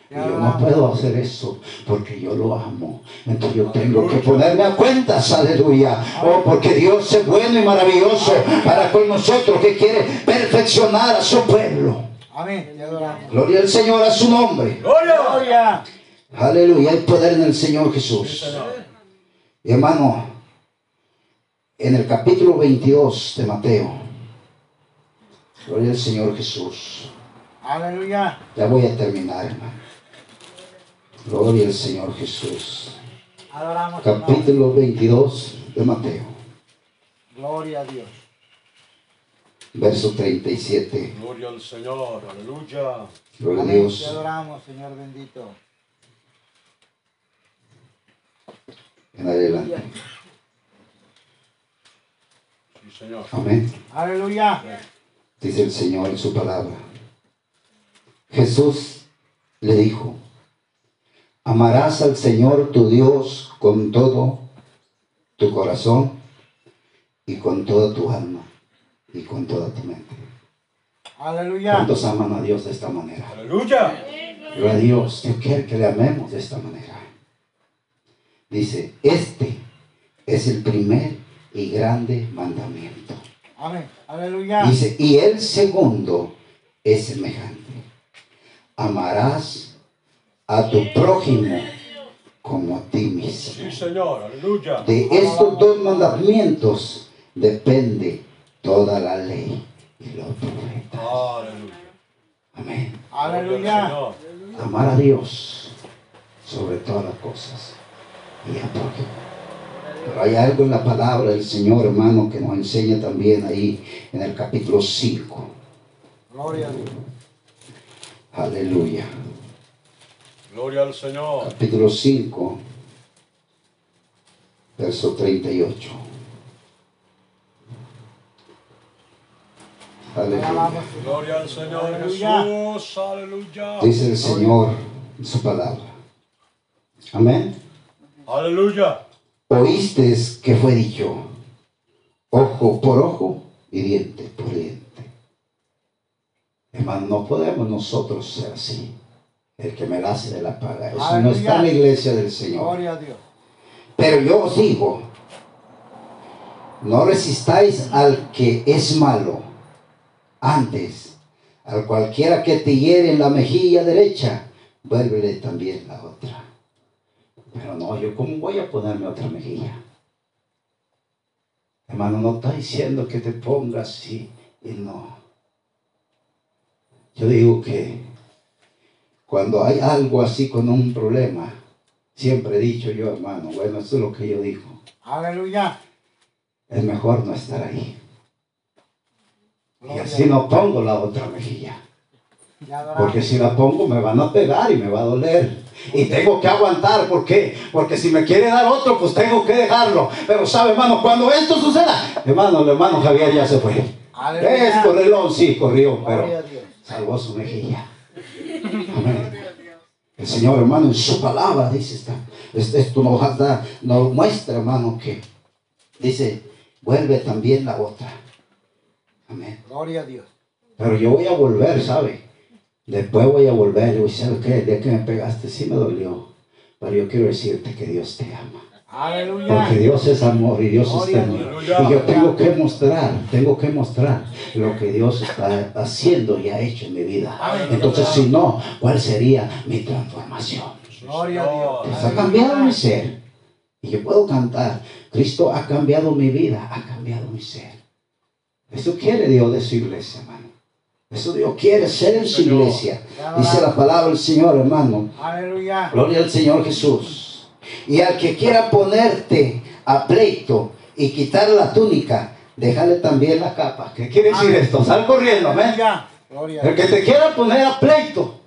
A: Y yo no puedo hacer eso porque yo lo amo. Entonces yo tengo que ponerme a cuentas, aleluya. Oh, porque Dios es bueno y maravilloso para con nosotros que quiere perfeccionar a su pueblo.
B: Amén.
A: Gloria al Señor a su nombre.
C: Gloria.
A: Aleluya, hay poder en el Señor Jesús. Hermano, en el capítulo 22 de Mateo, gloria al Señor Jesús.
B: Aleluya.
A: Ya voy a terminar, hermano. Gloria al Señor Jesús.
B: Adoramos.
A: Capítulo 22 de Mateo,
B: Gloria a Dios.
A: verso 37.
C: Gloria al Señor. Aleluya.
A: Gloria a
B: Amén. Te
A: Dios.
B: adoramos, Señor bendito.
A: En adelante.
C: Sí, Señor.
A: Amén.
B: Aleluya.
A: Dice el Señor en su palabra. Jesús le dijo, amarás al Señor tu Dios con todo tu corazón y con toda tu alma y con toda tu mente.
B: Aleluya.
A: ¿Cuántos aman a Dios de esta manera?
C: Aleluya.
A: Gloria a Dios, Dios quiere que le amemos de esta manera. Dice, este es el primer y grande mandamiento.
B: Amén. Aleluya.
A: Dice, y el segundo es semejante. Amarás a tu prójimo como a ti mismo.
C: Sí, Señor. Aleluya.
A: De estos dos mandamientos depende toda la ley y los profetas.
C: Aleluya.
A: Amén.
B: Aleluya.
A: Amar a Dios sobre todas las cosas y a prójimo. Pero hay algo en la palabra del Señor, hermano, que nos enseña también ahí en el capítulo 5.
B: Gloria a Dios.
A: Aleluya.
C: Gloria al Señor.
A: capítulo 5, verso 38. Aleluya.
C: Gloria al Señor
B: Aleluya.
C: Jesús. Aleluya.
A: Dice el Señor en su palabra. Amén.
C: Aleluya.
A: Oíste que fue dicho, ojo por ojo y diente por diente. Hermano, no podemos nosotros ser así. El que me la hace de la paga. Eso no está en la iglesia del Señor.
B: Gloria a Dios.
A: Pero yo os digo, no resistáis al que es malo. Antes, al cualquiera que te hiere en la mejilla derecha, vuélvele también la otra. Pero no, yo cómo voy a ponerme otra mejilla. Hermano, no está diciendo que te pongas así y no. Yo digo que cuando hay algo así con un problema, siempre he dicho yo, hermano, bueno, esto es lo que yo digo,
B: Aleluya.
A: es mejor no estar ahí. Y así no pongo la otra mejilla. Porque si la pongo me van a pegar y me va a doler. Y tengo que aguantar. ¿Por qué? Porque si me quiere dar otro, pues tengo que dejarlo. Pero sabe, hermano, cuando esto suceda, hermano, el hermano Javier ya se fue. Es correlón, sí, corrió, pero salvó su mejilla. Amén. El Señor, hermano, en su palabra dice, está, esto nos, da, nos muestra, hermano, que dice, vuelve también la otra. Amén.
B: Gloria a Dios.
A: Pero yo voy a volver, ¿sabe? Después voy a volver. Y voy, ¿sabe qué? El día que me pegaste sí me dolió. Pero yo quiero decirte que Dios te ama.
B: Aleluya.
A: Porque Dios es amor y Dios es
B: Gloria a
A: ternura.
C: Dios.
A: Y yo tengo que mostrar, tengo que mostrar lo que Dios está haciendo y ha hecho en mi vida. Entonces, si no, ¿cuál sería mi transformación?
B: Gloria a Dios.
A: Pues ha cambiado mi ser. Y yo puedo cantar, Cristo ha cambiado mi vida, ha cambiado mi ser. Eso quiere Dios de su iglesia, hermano. Eso Dios quiere ser en su iglesia. Dice la palabra del Señor, hermano.
B: Aleluya.
A: Gloria al Señor Jesús. Y al que quiera ponerte a pleito y quitar la túnica, déjale también la capa. ¿Qué quiere decir esto? Sal corriendo, amén. El que te quiera poner a pleito,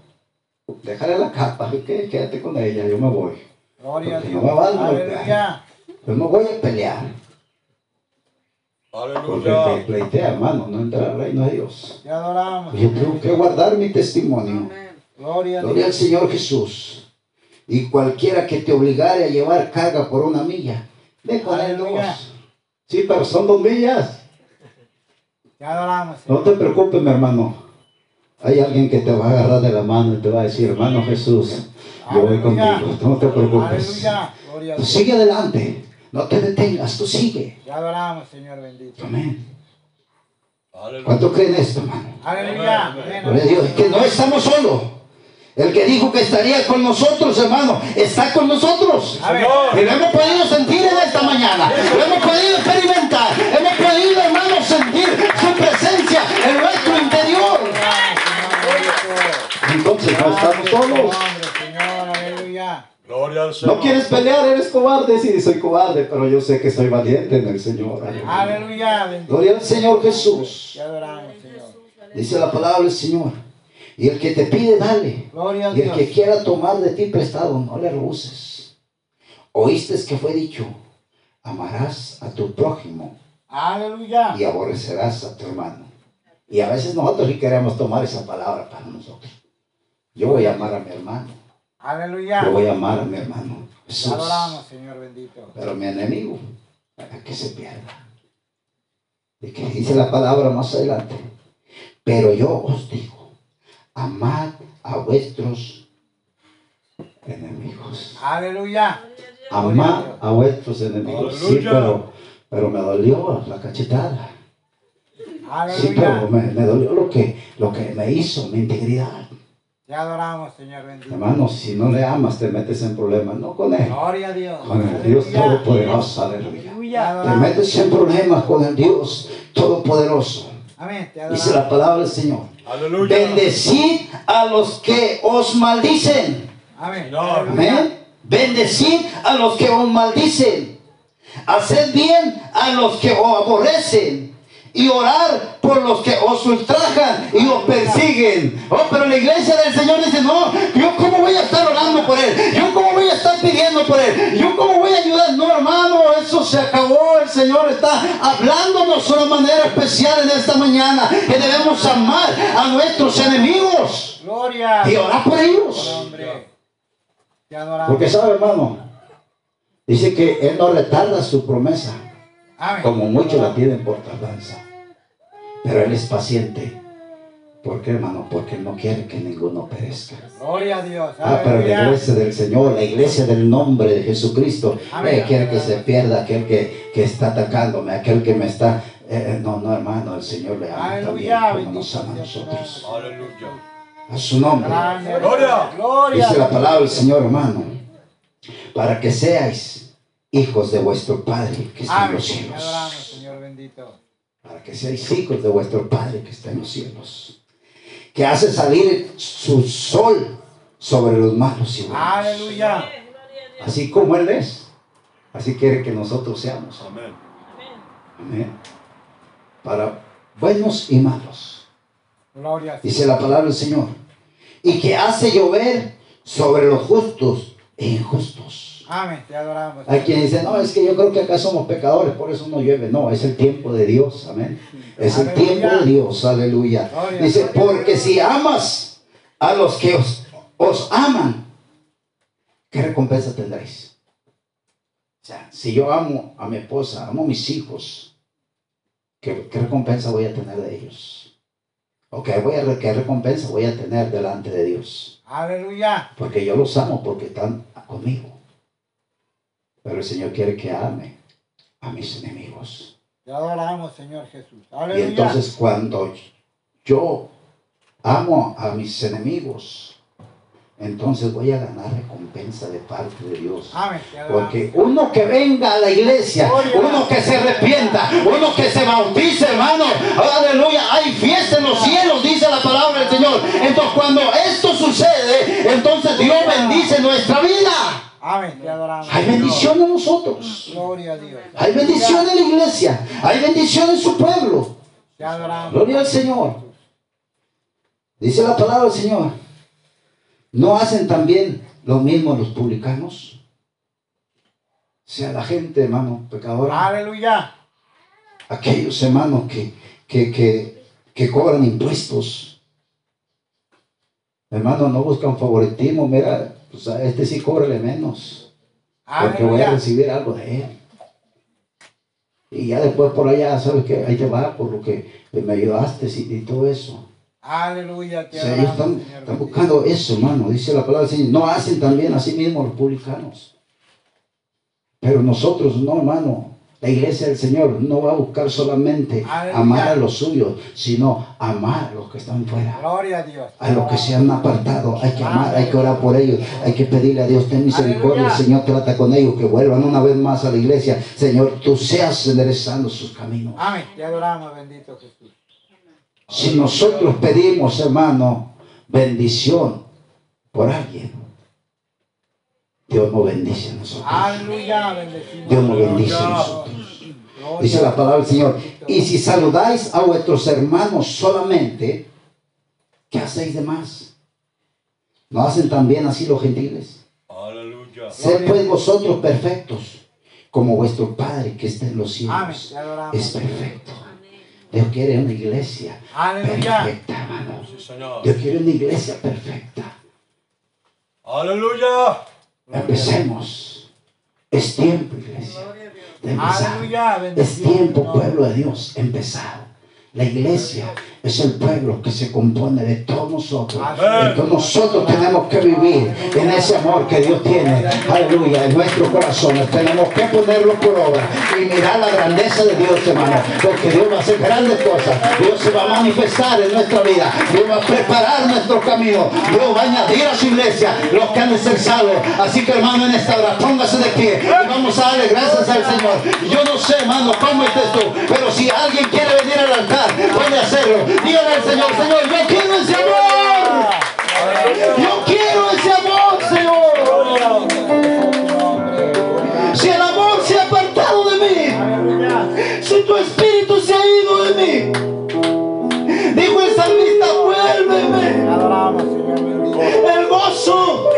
A: déjale la capa. ¿Qué? Quédate con ella, yo me voy.
B: Gloria a Dios.
A: no me van a golpear. Yo no voy a pelear. Porque el que
C: Aleluya.
A: pleitea, hermano, no entra al reino de Dios.
B: Te adoramos.
A: Yo tengo que guardar mi testimonio.
D: Amén.
B: Gloria a
A: Gloria al. Señor Jesús. Y cualquiera que te obligare a llevar carga por una milla, ve con él dos. Sí, pero son dos millas.
B: Te adoramos.
A: No te preocupes, mi hermano. Hay alguien que te va a agarrar de la mano y te va a decir, hermano Jesús, yo voy contigo. No te preocupes.
B: Aleluya. Gloria a
A: Tú
B: Dios.
A: sigue adelante. No te detengas, tú sigue.
B: Te adoramos, Señor bendito.
A: Amén. ¿Cuánto creen esto, hermano?
B: Aleluya.
A: Gloria a Dios. Que no estamos solos. El que dijo que estaría con nosotros, hermano, está con nosotros.
B: Amén.
A: Y lo hemos podido sentir en esta mañana. Lo hemos podido experimentar. Hemos podido, hermano, sentir su presencia en nuestro interior. Entonces no estamos solos.
B: Señor, aleluya.
C: Gloria al Señor.
A: No quieres pelear, eres cobarde. Sí, soy cobarde, pero yo sé que soy valiente en el Señor. Aleluya. Gloria al Señor Jesús. Dice la palabra del Señor. Y el que te pide, dale.
B: Gloria a
A: Y el
B: Dios.
A: que quiera tomar de ti prestado, no le rehuses. Oíste que fue dicho, amarás a tu prójimo
B: Aleluya.
A: y aborrecerás a tu hermano. Y a veces nosotros sí queremos tomar esa palabra para nosotros. Yo voy a amar a mi hermano.
B: Aleluya.
A: Yo voy a amar a mi hermano. Jesús.
B: adoramos, Señor bendito.
A: Pero mi enemigo, para que se pierda. Y que dice la palabra más adelante. Pero yo os digo, amad a vuestros enemigos.
B: Aleluya.
A: Amad a vuestros enemigos. Sí, pero, pero me dolió la cachetada. Sí, pero me, me dolió lo que, lo que me hizo, mi integridad.
B: Te adoramos, Señor bendito.
A: Hermano, si no le amas, te metes en problemas. No con él,
B: Gloria a Dios.
A: con el Dios
B: Aleluya.
A: Todopoderoso. Aleluya.
B: Te
A: metes en problemas con el Dios Todopoderoso.
B: Amén. Te
A: Dice la palabra del Señor.
C: Aleluya.
A: Bendecid a los que os maldicen.
B: Amén.
A: Amén. Bendecid a los que os maldicen. Haced bien a los que os aborrecen. Y orar por los que os ultrajan y os persiguen. Oh, pero la iglesia del Señor dice, no, yo cómo voy a estar orando por él. Yo cómo voy a estar pidiendo por él. Yo cómo voy a ayudar. No, hermano, eso se acabó. El Señor está hablándonos de una manera especial en esta mañana. Que debemos amar a nuestros enemigos
B: Gloria.
A: y orar por ellos. Porque sabe, hermano, dice que Él no retarda su promesa, como muchos la tienen por tardanza. Pero Él es paciente. ¿Por qué, hermano? Porque Él no quiere que ninguno perezca.
B: Gloria a Dios.
A: Ah, pero la iglesia del Señor, la iglesia del nombre de Jesucristo, eh, quiere que se pierda aquel que, que está atacándome, aquel que me está... eh, eh, no, no, hermano, el Señor le ama
B: Aleluya.
A: también, como nos ama a nosotros.
C: Aleluya.
A: A su nombre.
C: Gloria.
B: Gloria.
A: Dice la palabra del Señor, hermano, para que seáis hijos de vuestro Padre que está en los cielos.
B: Señor bendito.
A: Para que seáis hijos de vuestro Padre que está en los cielos. Que hace salir su sol sobre los malos y buenos.
B: Aleluya.
A: Así como Él es, así quiere que nosotros seamos.
C: Amén.
A: Amén. Para buenos y malos.
B: Gloria a
A: Dice la palabra del Señor. Y que hace llover sobre los justos e injustos.
B: Amén. Te adoramos.
A: Hay quien dice, no, es que yo creo que acá somos pecadores, por eso no llueve. No, es el tiempo de Dios, amén. Es el
B: Aleluya.
A: tiempo de Dios, aleluya. Dice, porque si amas a los que os, os aman, ¿qué recompensa tendréis? O sea, si yo amo a mi esposa, amo a mis hijos, ¿qué, qué recompensa voy a tener de ellos? ¿O qué, voy a, qué recompensa voy a tener delante de Dios?
B: Aleluya.
A: Porque yo los amo porque están conmigo. Pero el Señor quiere que ame a mis enemigos.
B: Te adoramos, Señor Jesús.
A: Y
B: Aleluya.
A: entonces cuando yo amo a mis enemigos, entonces voy a ganar recompensa de parte de Dios. Porque uno que venga a la iglesia, uno que se arrepienta, uno que se bautice, hermano, aleluya, hay fiesta en los cielos, dice la palabra del Señor. Entonces cuando esto sucede, entonces Dios bendice nuestra vida.
B: Amén.
A: Hay bendición en nosotros.
B: Gloria a Dios.
A: Hay bendición en la iglesia. Hay bendición en su pueblo. Gloria al Señor. Dice la palabra del Señor. ¿No hacen también lo mismo los publicanos? O sea, la gente, hermano, pecadora.
B: Aleluya.
A: Aquellos hermanos que, que, que, que cobran impuestos. Hermano, no buscan favoritismo. Mira, pues a este sí cóbrale menos. Porque voy a recibir algo de él. Y ya después por allá, ¿sabes qué? Ahí te va por lo que me ayudaste y, y todo eso.
B: Aleluya.
A: O
B: Te
A: sea, ellos
B: adoramos,
A: están, buscando eso, hermano. Dice la palabra del Señor. No hacen también así mismo los publicanos. Pero nosotros no, hermano. La iglesia del Señor no va a buscar solamente amar a los suyos, sino amar a los que están fuera.
B: Gloria a Dios.
A: A los que se han apartado, hay que amar, hay que orar por ellos, hay que pedirle a Dios, ten misericordia,
B: Aleluya.
A: Señor, trata con ellos, que vuelvan una vez más a la iglesia. Señor, tú seas enderezando sus caminos.
B: Amén. Te adoramos, bendito Jesús.
A: Si nosotros pedimos, hermano, bendición por alguien, Dios nos bendice a nosotros. Dios nos bendice a nosotros. Dice la palabra del Señor. Y si saludáis a vuestros hermanos solamente, ¿qué hacéis de más? ¿No hacen también así los gentiles?
C: Aleluya.
A: Sed pues vosotros perfectos, como vuestro Padre que está en los cielos es perfecto. Dios quiere una iglesia perfecta, hermano. Dios quiere una iglesia perfecta.
C: Aleluya.
A: Empecemos. Es tiempo, iglesia, de empezar. Es tiempo, pueblo de Dios, empezar. La iglesia es el pueblo que se compone de todos nosotros. Entonces nosotros tenemos que vivir en ese amor que Dios tiene, aleluya, en nuestros corazones. Tenemos que ponerlo por obra y mirar la grandeza de Dios, hermano. Porque Dios va a hacer grandes cosas. Dios se va a manifestar en nuestra vida. Dios va a preparar nuestro camino. Dios va a añadir a su iglesia los que han de ser salvos. Así que, hermano, en esta hora, póngase de pie y vamos a darle gracias al Señor. Yo no sé, hermano, cómo estés tú, pero si alguien quiere venir al altar, puede hacerlo. Dígale al Señor, Señor, yo quiero ese amor. Yo quiero ese amor, Señor. Si el amor se ha apartado de mí, si tu espíritu se ha ido de mí, dijo el salmista, vuélveme el gozo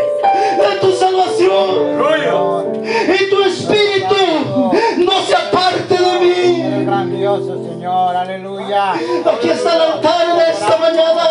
A: de tu salvación
B: Señor. Aleluya.
A: Aquí está el altar de esta mañana.